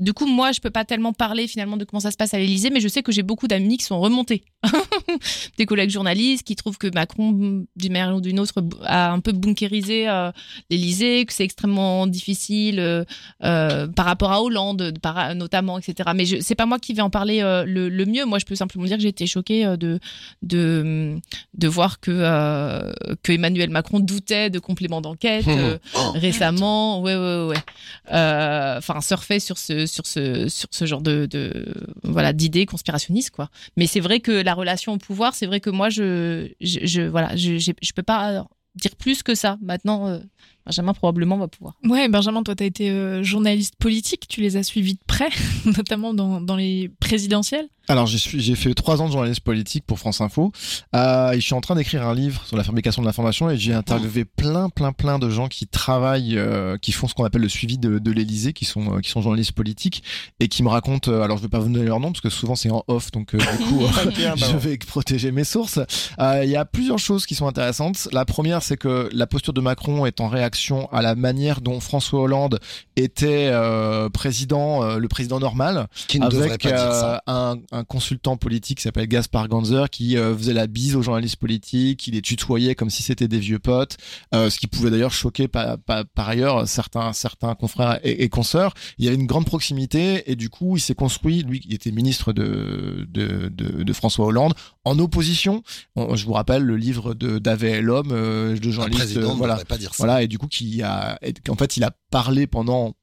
du coup, moi, je peux pas tellement parler finalement de comment ça se passe à l'Élysée, mais je sais que j'ai beaucoup d'amis qui sont remontés, des collègues journalistes qui trouvent que Macron, d'une manière ou d'une autre, a un peu bunkérisé euh, l'Élysée, que c'est extrêmement difficile euh, euh, par rapport à Hollande, par, notamment, etc. Mais je, c'est pas moi qui vais en parler euh, le, le, mieux. Moi, je peux simplement dire que j'ai été choquée de de de voir que que Emmanuel Macron doutait de compléments d'enquête oh. récemment. Ouais, ouais, ouais. Enfin, surfait sur ce genre de, voilà d'idées conspirationnistes quoi. Mais c'est vrai que la relation au pouvoir, c'est vrai que moi je je, voilà je peux pas dire plus que ça. Maintenant, Benjamin probablement va pouvoir. Ouais, Benjamin, toi, tu as été euh, journaliste politique, tu les as suivis de près, notamment dans, dans les présidentielles. Alors j'ai fait trois ans de journaliste politique pour France Info. Euh, je suis en train d'écrire un livre sur la fabrication de l'information et j'ai interviewé plein plein plein de gens qui travaillent, euh, qui font ce qu'on appelle le suivi de, de l'Élysée, qui sont euh, qui sont journalistes politiques et qui me racontent. Euh, alors je vais pas vous donner leur nom parce que souvent c'est en off, donc euh, du coup je vais protéger mes sources. Il y a plusieurs choses qui sont intéressantes. La première c'est que la posture de Macron est en réaction à la manière dont François Hollande était président, le président normal, qui ne avec pas dire ça. un un consultant politique qui s'appelle Gaspard Ganzer qui euh, faisait la bise aux journalistes politiques, qui les tutoyait comme si c'était des vieux potes, euh, ce qui pouvait d'ailleurs choquer par, par, par, ailleurs certains certains confrères et, et, consoeurs. Il y avait une grande proximité et du coup il s'est construit, lui qui était ministre de, de, de, de, François Hollande, en opposition. je vous rappelle le livre de David L'homme, euh, de journaliste, voilà, pas dire ça. voilà et du coup qui a, en fait il a parlé pendant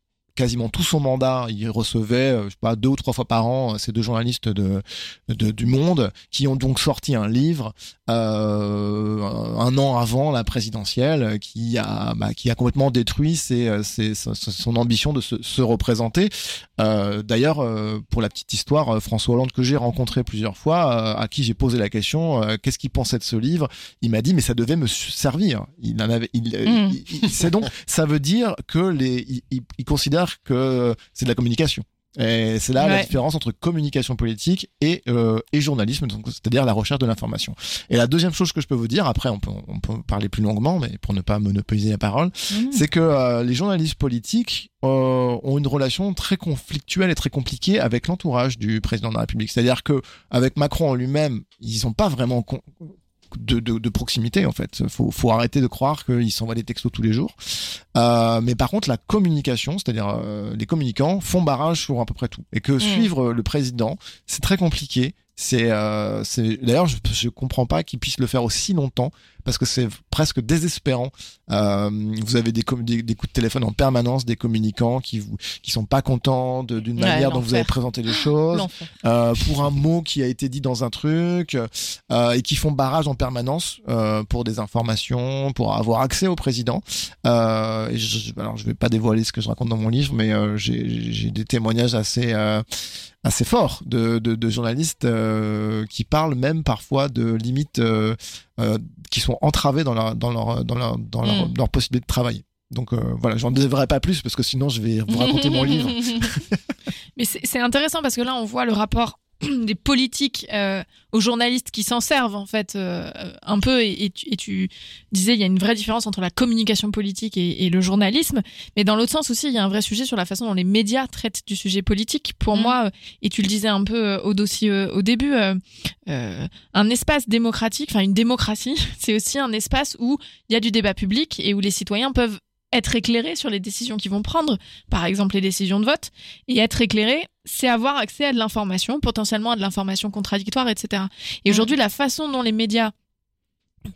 quasiment tout son mandat, il recevait, je sais pas, deux ou trois fois par an ces deux journalistes de, de du Monde qui ont donc sorti un livre euh, un an avant la présidentielle qui a bah, qui a complètement détruit ses, ses, son ambition de se, se représenter. Euh, D'ailleurs, euh, pour la petite histoire, François Hollande que j'ai rencontré plusieurs fois, à qui j'ai posé la question, qu'est-ce qu'il pensait de ce livre Il m'a dit mais ça devait me servir. Il en avait, il, mmh. il, il c'est donc ça veut dire que les, il, il considère que c'est de la communication. Et c'est là ouais. la différence entre communication politique et, euh, et journalisme, c'est-à-dire la recherche de l'information. Et la deuxième chose que je peux vous dire, après on peut, on peut parler plus longuement, mais pour ne pas monopoliser la parole, mmh. c'est que euh, les journalistes politiques euh, ont une relation très conflictuelle et très compliquée avec l'entourage du président de la République. C'est-à-dire que avec Macron en lui-même, ils sont pas vraiment de, de, de, proximité en fait. Faut, faut arrêter de croire qu'ils s'envoient des textos tous les jours. Euh, mais par contre, la communication, c'est-à-dire euh, les communicants, font barrage sur à peu près tout. Et que mmh. suivre le président, c'est très compliqué. C'est, euh, d'ailleurs, je, je comprends pas qu'ils puissent le faire aussi longtemps parce que c'est presque désespérant. Euh, vous avez des, des, des, coups de téléphone en permanence des communicants qui vous qui sont pas contents d'une manière dont vous avez présenté les choses, euh, pour un mot qui a été dit dans un truc euh, et qui font barrage en permanence pour des informations, pour avoir accès au président. Et je, alors je vais pas dévoiler ce que je raconte dans mon livre, mais j'ai, j'ai des témoignages assez assez fort de, de, de journalistes euh, qui parlent même parfois de limites euh, euh, qui sont entravées dans leur dans leur dans leur dans leur, mm. leur possibilité de travailler. Donc voilà, j'en devrais pas plus parce que sinon je vais vous raconter mon livre. Mais c'est intéressant parce que là on voit le rapport des politiques euh, aux journalistes qui s'en servent en fait euh, un peu. Et, et, tu, et, tu, disais il y a une vraie différence entre la communication politique et, et le journalisme. Mais dans l'autre sens aussi il y a un vrai sujet sur la façon dont les médias traitent du sujet politique. Pour mmh. moi et tu le disais un peu euh, au dossier euh, au début euh, un espace démocratique enfin une démocratie c'est aussi un espace où il y a du débat public et où les citoyens peuvent être éclairés sur les décisions qu'ils vont prendre, par exemple les décisions de vote, et être éclairé, c'est avoir accès à de l'information, potentiellement à de l'information contradictoire, etc. Et aujourd'hui, la façon dont les médias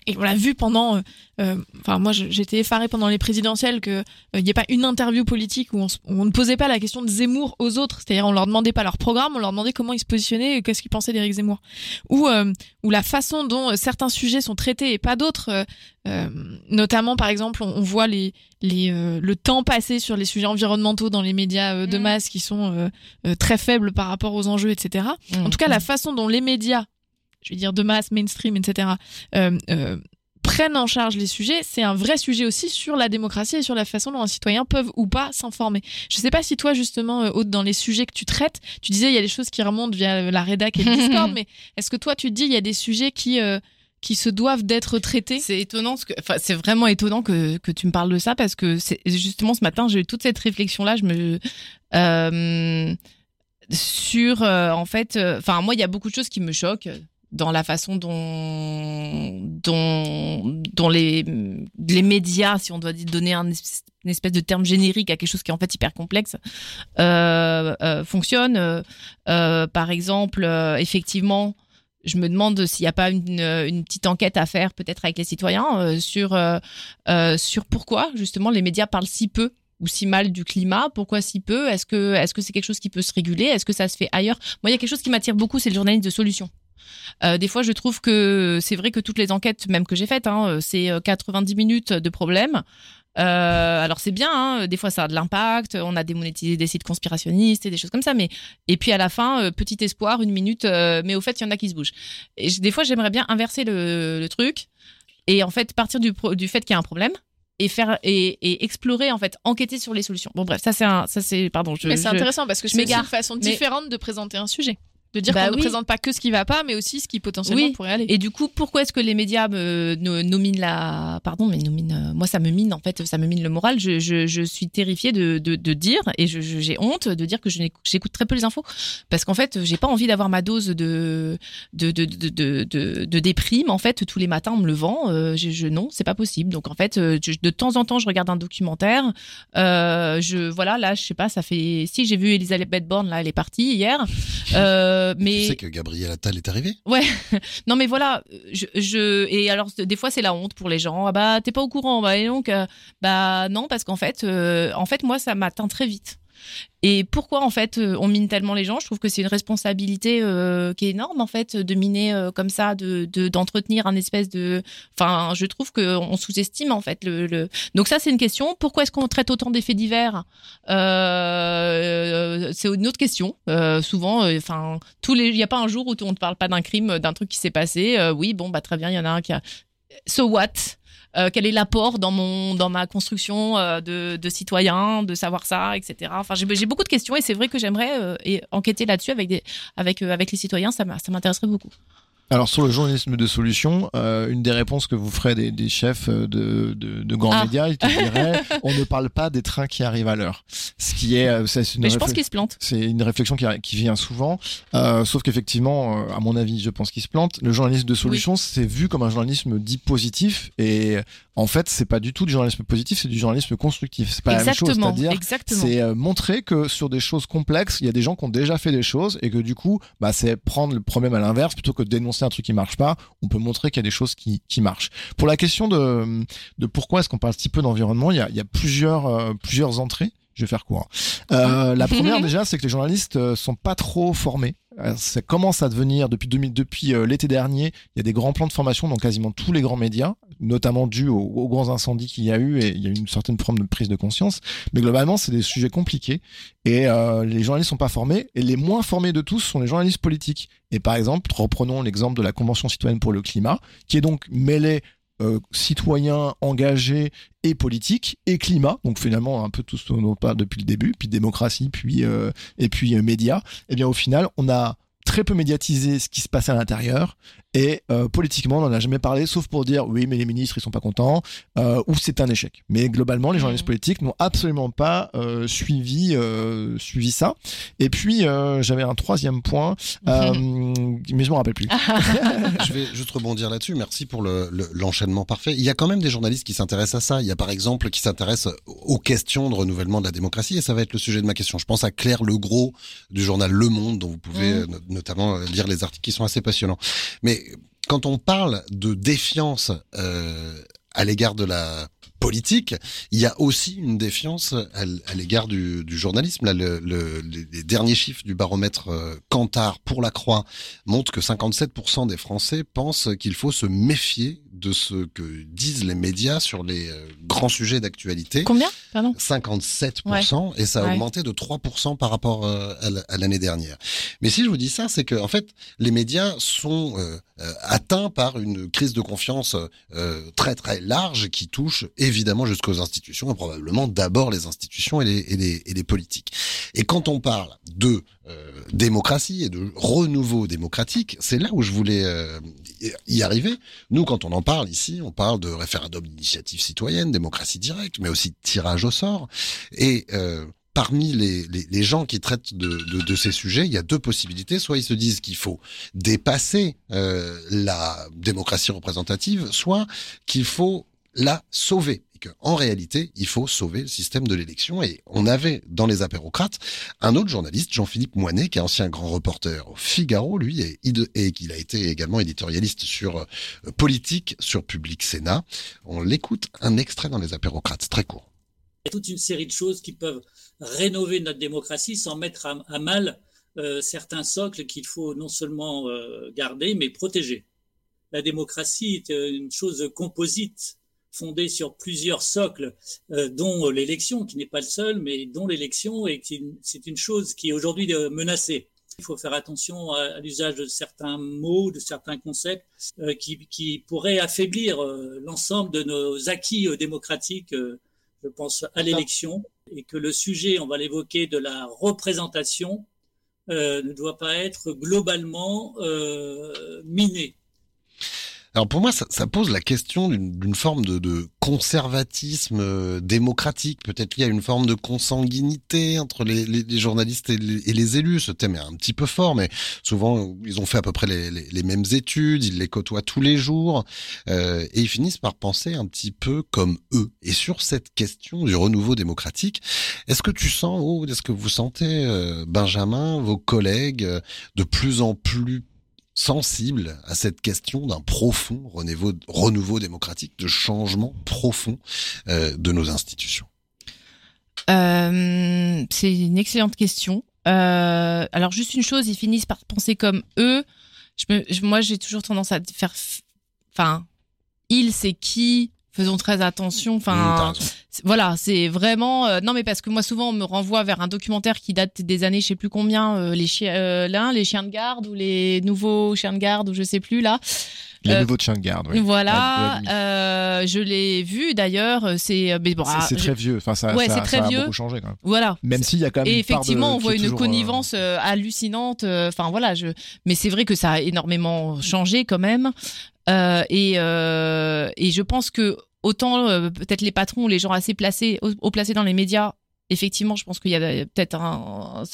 et on l'a vu pendant, euh, enfin moi j'étais effarée pendant les présidentielles que il euh, n'y ait pas une interview politique où on, ne posait pas la question de Zemmour aux autres, c'est-à-dire on leur demandait pas leur programme, on leur demandait comment ils se positionnaient, qu'est-ce qu'ils pensaient d'Éric Zemmour, ou euh, ou la façon dont certains sujets sont traités et pas d'autres, notamment par exemple on, on voit les les le temps passé sur les sujets environnementaux dans les médias de masse qui sont très faibles par rapport aux enjeux, etc. Mmh. En tout cas la façon dont les médias je vais dire de masse, mainstream, etc., euh, euh, prennent en charge les sujets, c'est un vrai sujet aussi sur la démocratie et sur la façon dont un citoyen peut ou pas s'informer. Je sais pas si toi, justement, euh, Aude, dans les sujets que tu traites, tu disais il y a des choses qui remontent via la rédac et le Discord, mais est-ce que toi, tu te dis il y a des sujets qui... Qui se doivent d'être traités? C'est étonnant, ce que, enfin, c'est vraiment étonnant que, que tu me parles de ça parce que c'est justement ce matin j'ai eu toute cette réflexion là. Je me euh, sur euh, en fait, euh, enfin moi il y a beaucoup de choses qui me choquent dans la façon dont, les, médias, si on doit donner un, une espèce de terme générique à quelque chose qui est en fait hyper complexe, euh, euh, fonctionnent. Euh, par exemple, effectivement, je me demande s'il n'y a pas une, petite enquête à faire peut-être avec les citoyens sur, sur pourquoi justement les médias parlent si peu ou si mal du climat Pourquoi si peu Est-ce que est-ce que c'est quelque chose qui peut se réguler Est-ce que ça se fait ailleurs? Moi, il y a quelque chose qui m'attire beaucoup, c'est le journalisme de solution. Euh, des fois, je trouve que c'est vrai que toutes les enquêtes, même que j'ai faites, hein, c'est 90 minutes de problème. Euh, alors c'est bien, hein, des fois ça a de l'impact, on a démonétisé des sites conspirationnistes et des choses comme ça, mais et puis à la fin, euh, petit espoir, une minute, euh, mais au fait il y en a qui se bougent. Et des fois j'aimerais bien inverser le, le, truc et en fait partir du, du fait qu'il y a un problème et faire et, et, explorer en fait enquêter sur les solutions bon bref ça c'est ça c'est pardon je mais c'est intéressant parce que c'est une façon différente de présenter un sujet de dire bah qu'on ne présente pas que ce qui va pas, mais aussi ce qui potentiellement pourrait aller. Et du coup, pourquoi est-ce que les médias me, nominent la, pardon, mais nominent, euh, moi ça me mine en fait, ça me mine le moral. Je, je, je suis terrifiée de, de, de dire et j'ai honte de dire que j'écoute très peu les infos parce qu'en fait, j'ai pas envie d'avoir ma dose de de, de, de, de, de, déprime en fait tous les matins en me levant. Euh, je, non, c'est pas possible. Donc en fait, euh, de temps en temps, je regarde un documentaire. Euh, je voilà, là, je sais pas, ça fait si j'ai vu Elisabeth Borne là, elle est partie hier. Euh, mais tu sais que Gabriel Attal est arrivé? Ouais. non mais voilà, je, je... et alors des fois c'est la honte pour les gens. Ah bah t'es pas au courant. Bah et donc euh, bah non parce qu'en fait euh, en fait moi ça m'atteint très vite. Et pourquoi en fait euh, on mine tellement les gens? Je trouve que c'est une responsabilité euh, qui est énorme en fait de miner euh, comme ça, de d'entretenir un espèce de. Enfin, je trouve qu'on sous-estime en fait le. Donc ça c'est une question. Pourquoi est-ce qu'on traite autant des faits divers C'est une autre question. souvent, enfin tous les, il n'y a pas un jour où on ne parle pas d'un crime, d'un truc qui s'est passé. oui, bon bah très bien, il y en a un qui a. So what euh, quel est l'apport dans mon dans ma construction euh, de, de citoyen, de savoir ça, etc. Enfin, j'ai beaucoup de questions et c'est vrai que j'aimerais euh, enquêter là-dessus avec des avec avec les citoyens, ça m'intéresserait beaucoup. Alors sur le journalisme de solution, euh, une des réponses que vous ferez des, des chefs de, de, de grands ah. médias, ils te diraient on ne parle pas des trains qui arrivent à l'heure. Ce qui est, euh, c'est une Mais je pense qu'ils se plantent. C'est une réflexion qui, qui vient souvent, euh, sauf qu'effectivement, euh, à mon avis, je pense qu'ils se plantent. Le journalisme de solution, c'est vu comme un journalisme dit positif, et en fait, c'est pas du tout du journalisme positif, c'est du journalisme constructif. C'est pas exactement, la même chose. C'est-à-dire, c'est montrer que sur des choses complexes, il y a des gens qui ont déjà fait des choses, et que du coup, bah, c'est prendre le problème à l'inverse plutôt que de dénoncer un truc qui marche pas, on peut montrer qu'il y a des choses qui, qui marchent. Pour la question de, de pourquoi est-ce qu'on parle si peu d'environnement, il y a, il y a plusieurs, euh, plusieurs entrées. Je vais faire quoi Euh, la première déjà, c'est que les journalistes euh, sont pas trop formés ça commence à devenir depuis 2000, depuis euh, l'été dernier, il y a des grands plans de formation dans quasiment tous les grands médias, notamment dû aux, grands incendies qu'il y a eu et il y a une certaine forme de prise de conscience. Mais globalement, c'est des sujets compliqués et euh, les journalistes sont pas formés et les moins formés de tous sont les journalistes politiques. Et par exemple, reprenons l'exemple de la Convention citoyenne pour le climat, qui est donc mêlée euh, citoyens engagés et politiques et climat. Donc finalement un peu tout ce dont on parle depuis le début puis démocratie puis euh, et puis euh, médias. Et eh bien au final on a très peu médiatisé ce qui se passait à l'intérieur et euh, politiquement, on n'en a jamais parlé, sauf pour dire oui, mais les ministres ils sont pas contents euh, ou c'est un échec. Mais globalement, les journalistes mmh. politiques n'ont absolument pas euh, suivi euh, suivi ça. Et puis euh, j'avais un troisième point, euh, mais je m'en rappelle plus. je vais juste rebondir là-dessus. Merci pour le, l'enchaînement parfait. Il y a quand même des journalistes qui s'intéressent à ça. Il y a par exemple qui s'intéressent aux questions de renouvellement de la démocratie et ça va être le sujet de ma question. Je pense à Claire Legros du journal Le Monde, dont vous pouvez mmh. notamment lire les articles qui sont assez passionnants. Mais quand on parle de défiance euh, à l'égard de la politique, il y a aussi une défiance à, l'égard du, journalisme. Les derniers chiffres du baromètre euh, Kantar pour la Croix montrent que 57% des Français pensent qu'il faut se méfier de ce que disent les médias sur les euh, grands sujets d'actualité. Combien? Pardon? 57% et ça a augmenté de 3% par rapport euh, à l'année dernière. Mais si je vous dis ça, c'est que en fait, les médias sont euh, atteints par une crise de confiance très très large qui touche évidemment jusqu'aux institutions et probablement d'abord les institutions et les, et les, et les politiques. Et quand on parle de euh, démocratie et de renouveau démocratique, c'est là où je voulais y arriver. Nous, quand on en parle ici, on parle de référendum d'initiative citoyenne, démocratie directe, mais aussi de tirage au sort. Et euh, parmi les, les, gens qui traitent de, de, de, ces sujets, il y a deux possibilités. Soit ils se disent qu'il faut dépasser euh, la démocratie représentative, soit qu'il faut la sauver. Et qu'en réalité, il faut sauver le système de l'élection. Et on avait dans les apérocrates un autre journaliste, Jean-Philippe Moinet, qui est ancien grand reporter au Figaro, lui, et, et qu'il a été également éditorialiste sur euh, politique, sur Public Sénat. On l'écoute un extrait dans les apérocrates, très court. Il y a toute une série de choses qui peuvent rénover notre démocratie sans mettre à, mal euh, certains socles qu'il faut non seulement euh, garder, mais protéger. La démocratie est une chose composite, fondée sur plusieurs socles, euh, dont l'élection, qui n'est pas le seul, mais dont l'élection, et c'est une chose qui est aujourd'hui euh, menacée. Il faut faire attention à, à l'usage de certains mots, de certains concepts euh, qui, qui, pourraient affaiblir l'ensemble de nos acquis démocratiques je pense à l'élection, et que le sujet, on va l'évoquer, de la représentation ne doit pas être globalement miné. Alors pour moi, ça, ça pose la question d'une forme de, de conservatisme euh, démocratique. Peut-être qu'il y a une forme de consanguinité entre les, les, les journalistes et les, et les, élus. Ce thème est un petit peu fort, mais souvent ils ont fait à peu près les, mêmes études, ils les côtoient tous les jours, euh, et ils finissent par penser un petit peu comme eux. Et sur cette question du renouveau démocratique, est-ce que tu sens, ou est-ce que vous sentez, euh, Benjamin, vos collègues, euh, de plus en plus sensible à cette question d'un profond renouveau, renouveau, démocratique, de changement profond euh, de nos institutions euh, C'est une excellente question. Euh, alors juste une chose, ils finissent par penser comme eux. Je me, je, moi, j'ai toujours tendance à faire, enfin, il c'est qui? Faisons très attention. Enfin, mmh, voilà, c'est vraiment euh, non mais parce que moi souvent on me renvoie vers un documentaire qui date des années je sais plus combien euh, les chiens euh, là les chiens de garde ou les nouveaux chiens de garde ou je sais plus là. Les nouveaux chiens de garde. Oui. Voilà, je l'ai vu d'ailleurs. C'est bon, c'est très vieux. Enfin, ça, ouais, ça, très ça vieux. a beaucoup changé quand même. Voilà. Même s'il y a quand même. Et une effectivement, part de, on voit une toujours, connivence hallucinante. Enfin voilà, je. Mais c'est vrai que ça a énormément changé quand même. Et, et je pense que autant euh, peut-être les patrons ou les gens assez placés, haut, placés dans les médias, effectivement, je pense qu'il y a peut-être un, un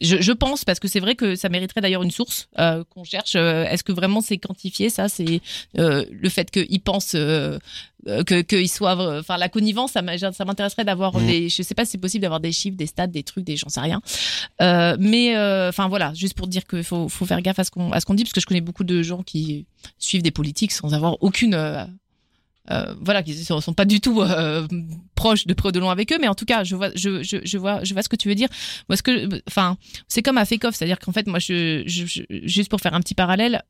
je, je, pense parce que c'est vrai que ça mériterait d'ailleurs une source euh, qu'on cherche. Euh, Est-ce que vraiment c'est quantifié ça C'est euh, le fait qu'ils pensent que qu'ils soient, enfin la connivence, ça m'intéresserait d'avoir mmh. des. Je sais pas si c'est possible d'avoir des chiffres, des stats, des trucs, des j'en sais rien. Mais enfin voilà, juste pour dire qu'il faut faut faire gaffe à ce qu'on à ce qu'on dit parce que je connais beaucoup de gens qui suivent des politiques sans avoir aucune euh, voilà, qui sont, sont pas du tout euh, proches de près ou de loin avec eux, mais en tout cas, je vois, je, je, vois, je vois ce que tu veux dire. Ce que, c'est comme à Off, c'est-à-dire qu'en fait, moi, je, je, juste pour faire un petit parallèle,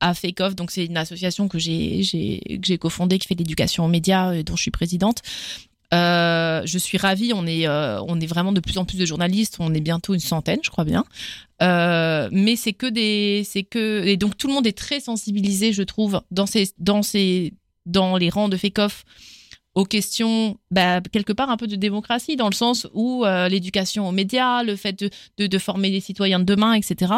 à Off, donc c'est une association que j'ai, que j'ai cofondée, qui fait l'éducation aux médias, dont je suis présidente. Euh, je suis ravie. On est, euh, on est vraiment de plus en plus de journalistes. On est bientôt une centaine, je crois bien. Euh, mais c'est que des, c'est que et donc tout le monde est très sensibilisé, je trouve, dans ces, dans ces dans les rangs de Fekoff aux questions, bah, quelque part un peu de démocratie, dans le sens où euh, l'éducation aux médias, le fait de, former les citoyens de demain, etc.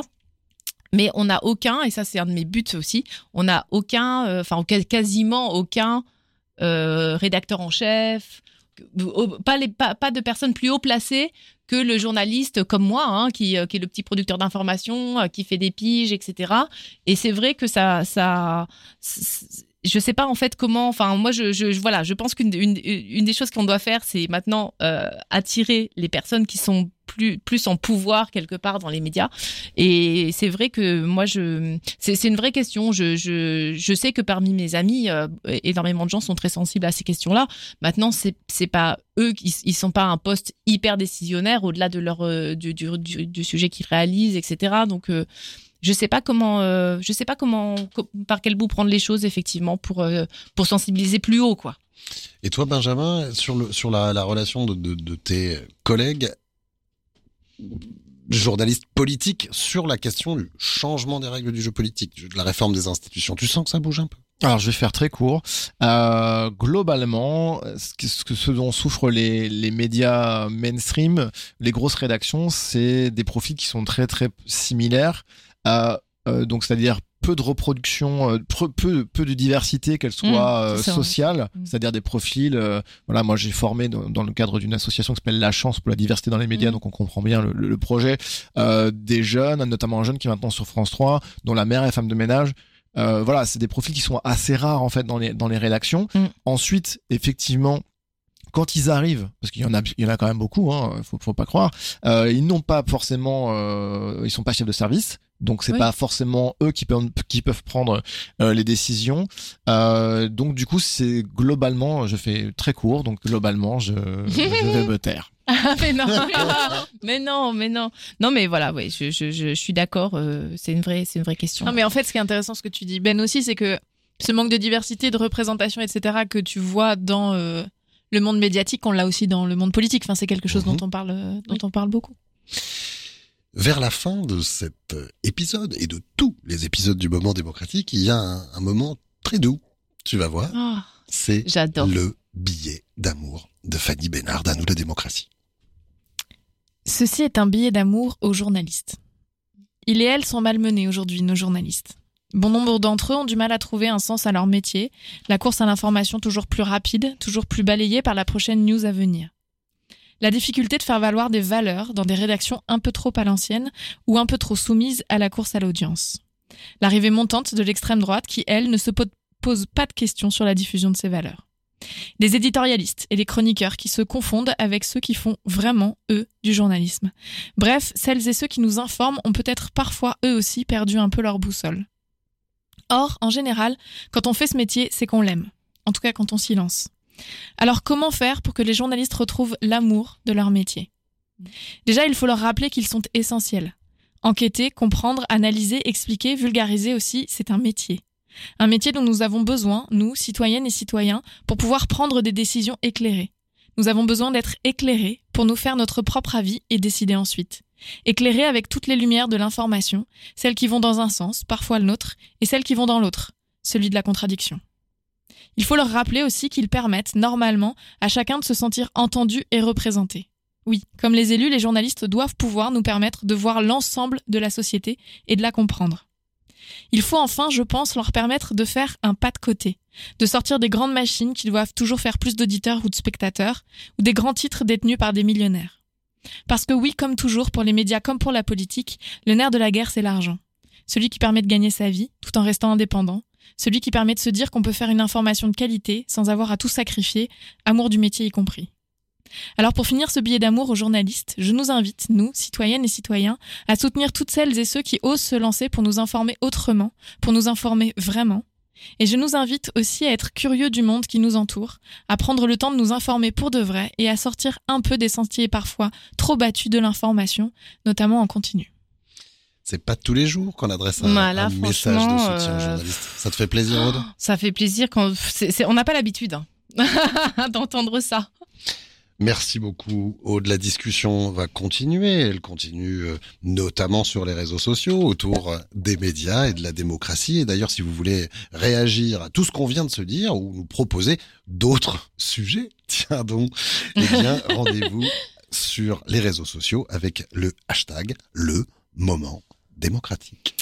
Mais on n'a aucun, et ça c'est un de mes buts aussi, on n'a aucun, enfin euh, quasiment aucun euh, rédacteur en chef, pas, les, pas, pas de personnes plus haut placées que le journaliste comme moi, hein, qui, est le petit producteur d'informations, qui fait des piges, etc. Et c'est vrai que ça, je sais pas en fait comment. Enfin, moi, je, je voilà, je pense qu'une une, une, des choses qu'on doit faire, c'est maintenant euh, attirer les personnes qui sont plus en pouvoir quelque part dans les médias. Et c'est vrai que moi, je c'est une vraie question. Je, sais que parmi mes amis, euh, énormément de gens sont très sensibles à ces questions-là. Maintenant, c'est c'est pas eux qui ils sont pas un poste hyper décisionnaire au-delà de leur euh, du, du, sujet qu'ils réalisent, etc. Donc je sais pas comment euh, je sais pas comment par quel bout prendre les choses effectivement pour euh, pour sensibiliser plus haut quoi. Et toi Benjamin sur le sur la, la relation de, de, de, tes collègues journalistes politiques sur la question du changement des règles du jeu politique, de la réforme des institutions, tu sens que ça bouge un peu? Alors, je vais faire très court. Euh, globalement, ce, que, ce, que, ce dont souffrent les, les médias mainstream, les grosses rédactions, c'est des profils qui sont très très similaires. Euh, donc, c'est-à-dire peu de reproduction, euh, peu, peu, de diversité, qu'elle soit Mmh, euh, sociale, Mmh. c'est-à-dire des profils. euh, voilà, moi j'ai formé dans, dans le cadre d'une association qui s'appelle La Chance pour la diversité dans les médias, Mmh. donc on comprend bien le, le- le projet. Euh, des jeunes, notamment un jeune qui est maintenant sur France 3, dont la mère est femme de ménage. Euh, voilà, c'est des profils qui sont assez rares en fait dans les dans les rédactions. Ensuite, effectivement, quand ils arrivent, parce qu'il y en a, il y en a quand même beaucoup, hein, faut, faut pas croire, euh, ils n'ont pas forcément, euh, ils sont pas chefs de service, donc c'est Oui. pas forcément eux qui peuvent, qui peuvent prendre euh, les décisions. Euh, donc du coup, c'est globalement, je fais très court, donc globalement, je, je vais me taire. Ah, mais non, mais non, mais non, mais non. Mais voilà, ouais, je, je, je, je suis d'accord. euh, c'est une vraie, c'est une vraie question. Non, mais en fait, ce qui est intéressant, ce que tu dis, Ben aussi, c'est que ce manque de diversité, de représentation, etc., que tu vois dans euh, le monde médiatique, on l'a aussi dans le monde politique. Enfin, c'est quelque chose Mhm. dont on parle, dont on parle beaucoup. Vers la fin de cet euh, épisode et de tous les épisodes du moment démocratique, il y a un, un moment très doux. Tu vas voir, Ah, c'est le billet d'amour de Fanny Bénard d'À nous la démocratie. Ceci est un billet d'amour aux journalistes. Il et elle sont malmenés aujourd'hui, nos journalistes. Bon nombre d'entre eux ont du mal à trouver un sens à leur métier, la course à l'information toujours plus rapide, toujours plus balayée par la prochaine news à venir. La difficulté de faire valoir des valeurs dans des rédactions un peu trop à l'ancienne ou un peu trop soumises à la course à l'audience. L'arrivée montante de l'extrême droite qui, elle, ne se po- pose pas de questions sur la diffusion de ces valeurs. Des éditorialistes et des chroniqueurs qui se confondent avec ceux qui font vraiment, eux, du journalisme. Bref, celles et ceux qui nous informent ont peut-être parfois eux aussi perdu un peu leur boussole. Or, en général, quand on fait ce métier, c'est qu'on l'aime. En tout cas, quand on s'y lance. Alors, comment faire pour que les journalistes retrouvent l'amour de leur métier? Déjà, il faut leur rappeler qu'ils sont essentiels. Enquêter, comprendre, analyser, expliquer, vulgariser aussi, c'est un métier. Un métier dont nous avons besoin, nous, citoyennes et citoyens, pour pouvoir prendre des décisions éclairées. Nous avons besoin d'être éclairés pour nous faire notre propre avis et décider ensuite. Éclairés avec toutes les lumières de l'information, celles qui vont dans un sens, parfois le nôtre, et celles qui vont dans l'autre, celui de la contradiction. Il faut leur rappeler aussi qu'ils permettent, normalement, à chacun de se sentir entendu et représenté. Oui, comme les élus, les journalistes doivent pouvoir nous permettre de voir l'ensemble de la société et de la comprendre. Il faut enfin, je pense, leur permettre de faire un pas de côté, de sortir des grandes machines qui doivent toujours faire plus d'auditeurs ou de spectateurs, ou des grands titres détenus par des millionnaires. Parce que oui, comme toujours, pour les médias comme pour la politique, le nerf de la guerre, c'est l'argent. Celui qui permet de gagner sa vie, tout en restant indépendant, celui qui permet de se dire qu'on peut faire une information de qualité sans avoir à tout sacrifier, amour du métier y compris. Alors pour finir ce billet d'amour aux journalistes, je nous invite, nous, citoyennes et citoyens, à soutenir toutes celles et ceux qui osent se lancer pour nous informer autrement, pour nous informer vraiment. Et je nous invite aussi à être curieux du monde qui nous entoure, à prendre le temps de nous informer pour de vrai et à sortir un peu des sentiers parfois trop battus de l'information, notamment en continu. C'est pas tous les jours qu'on adresse un, Bah, là, un message de soutien aux euh, journalistes. Ça te fait plaisir, Aude Ça fait plaisir quand on n'a pas l'habitude hein, d'entendre ça. Merci beaucoup. Aude, la discussion va continuer. Elle continue euh, notamment sur les réseaux sociaux autour euh, des médias et de la démocratie. Et d'ailleurs, si vous voulez réagir à tout ce qu'on vient de se dire ou nous proposer d'autres sujets, tiens donc, eh bien, rendez-vous sur les réseaux sociaux avec le hashtag le moment démocratique.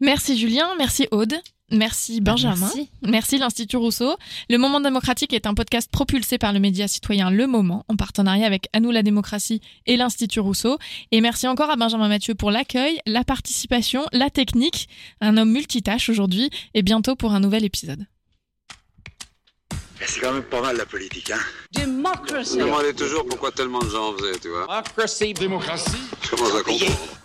Merci Julien, merci Aude, merci Benjamin, merci. merci l'Institut Rousseau. Le Moment démocratique est un podcast propulsé par le média citoyen Le Moment en partenariat avec À nous la démocratie et l'Institut Rousseau. Et merci encore à Benjamin Mathieu pour l'accueil, la participation, la technique. Un homme multitâche aujourd'hui et bientôt pour un nouvel épisode. C'est quand même pas mal la politique, hein Je me demandais toujours pourquoi tellement de gens en faisaient, tu vois. Démocratie. Je commence à comprendre.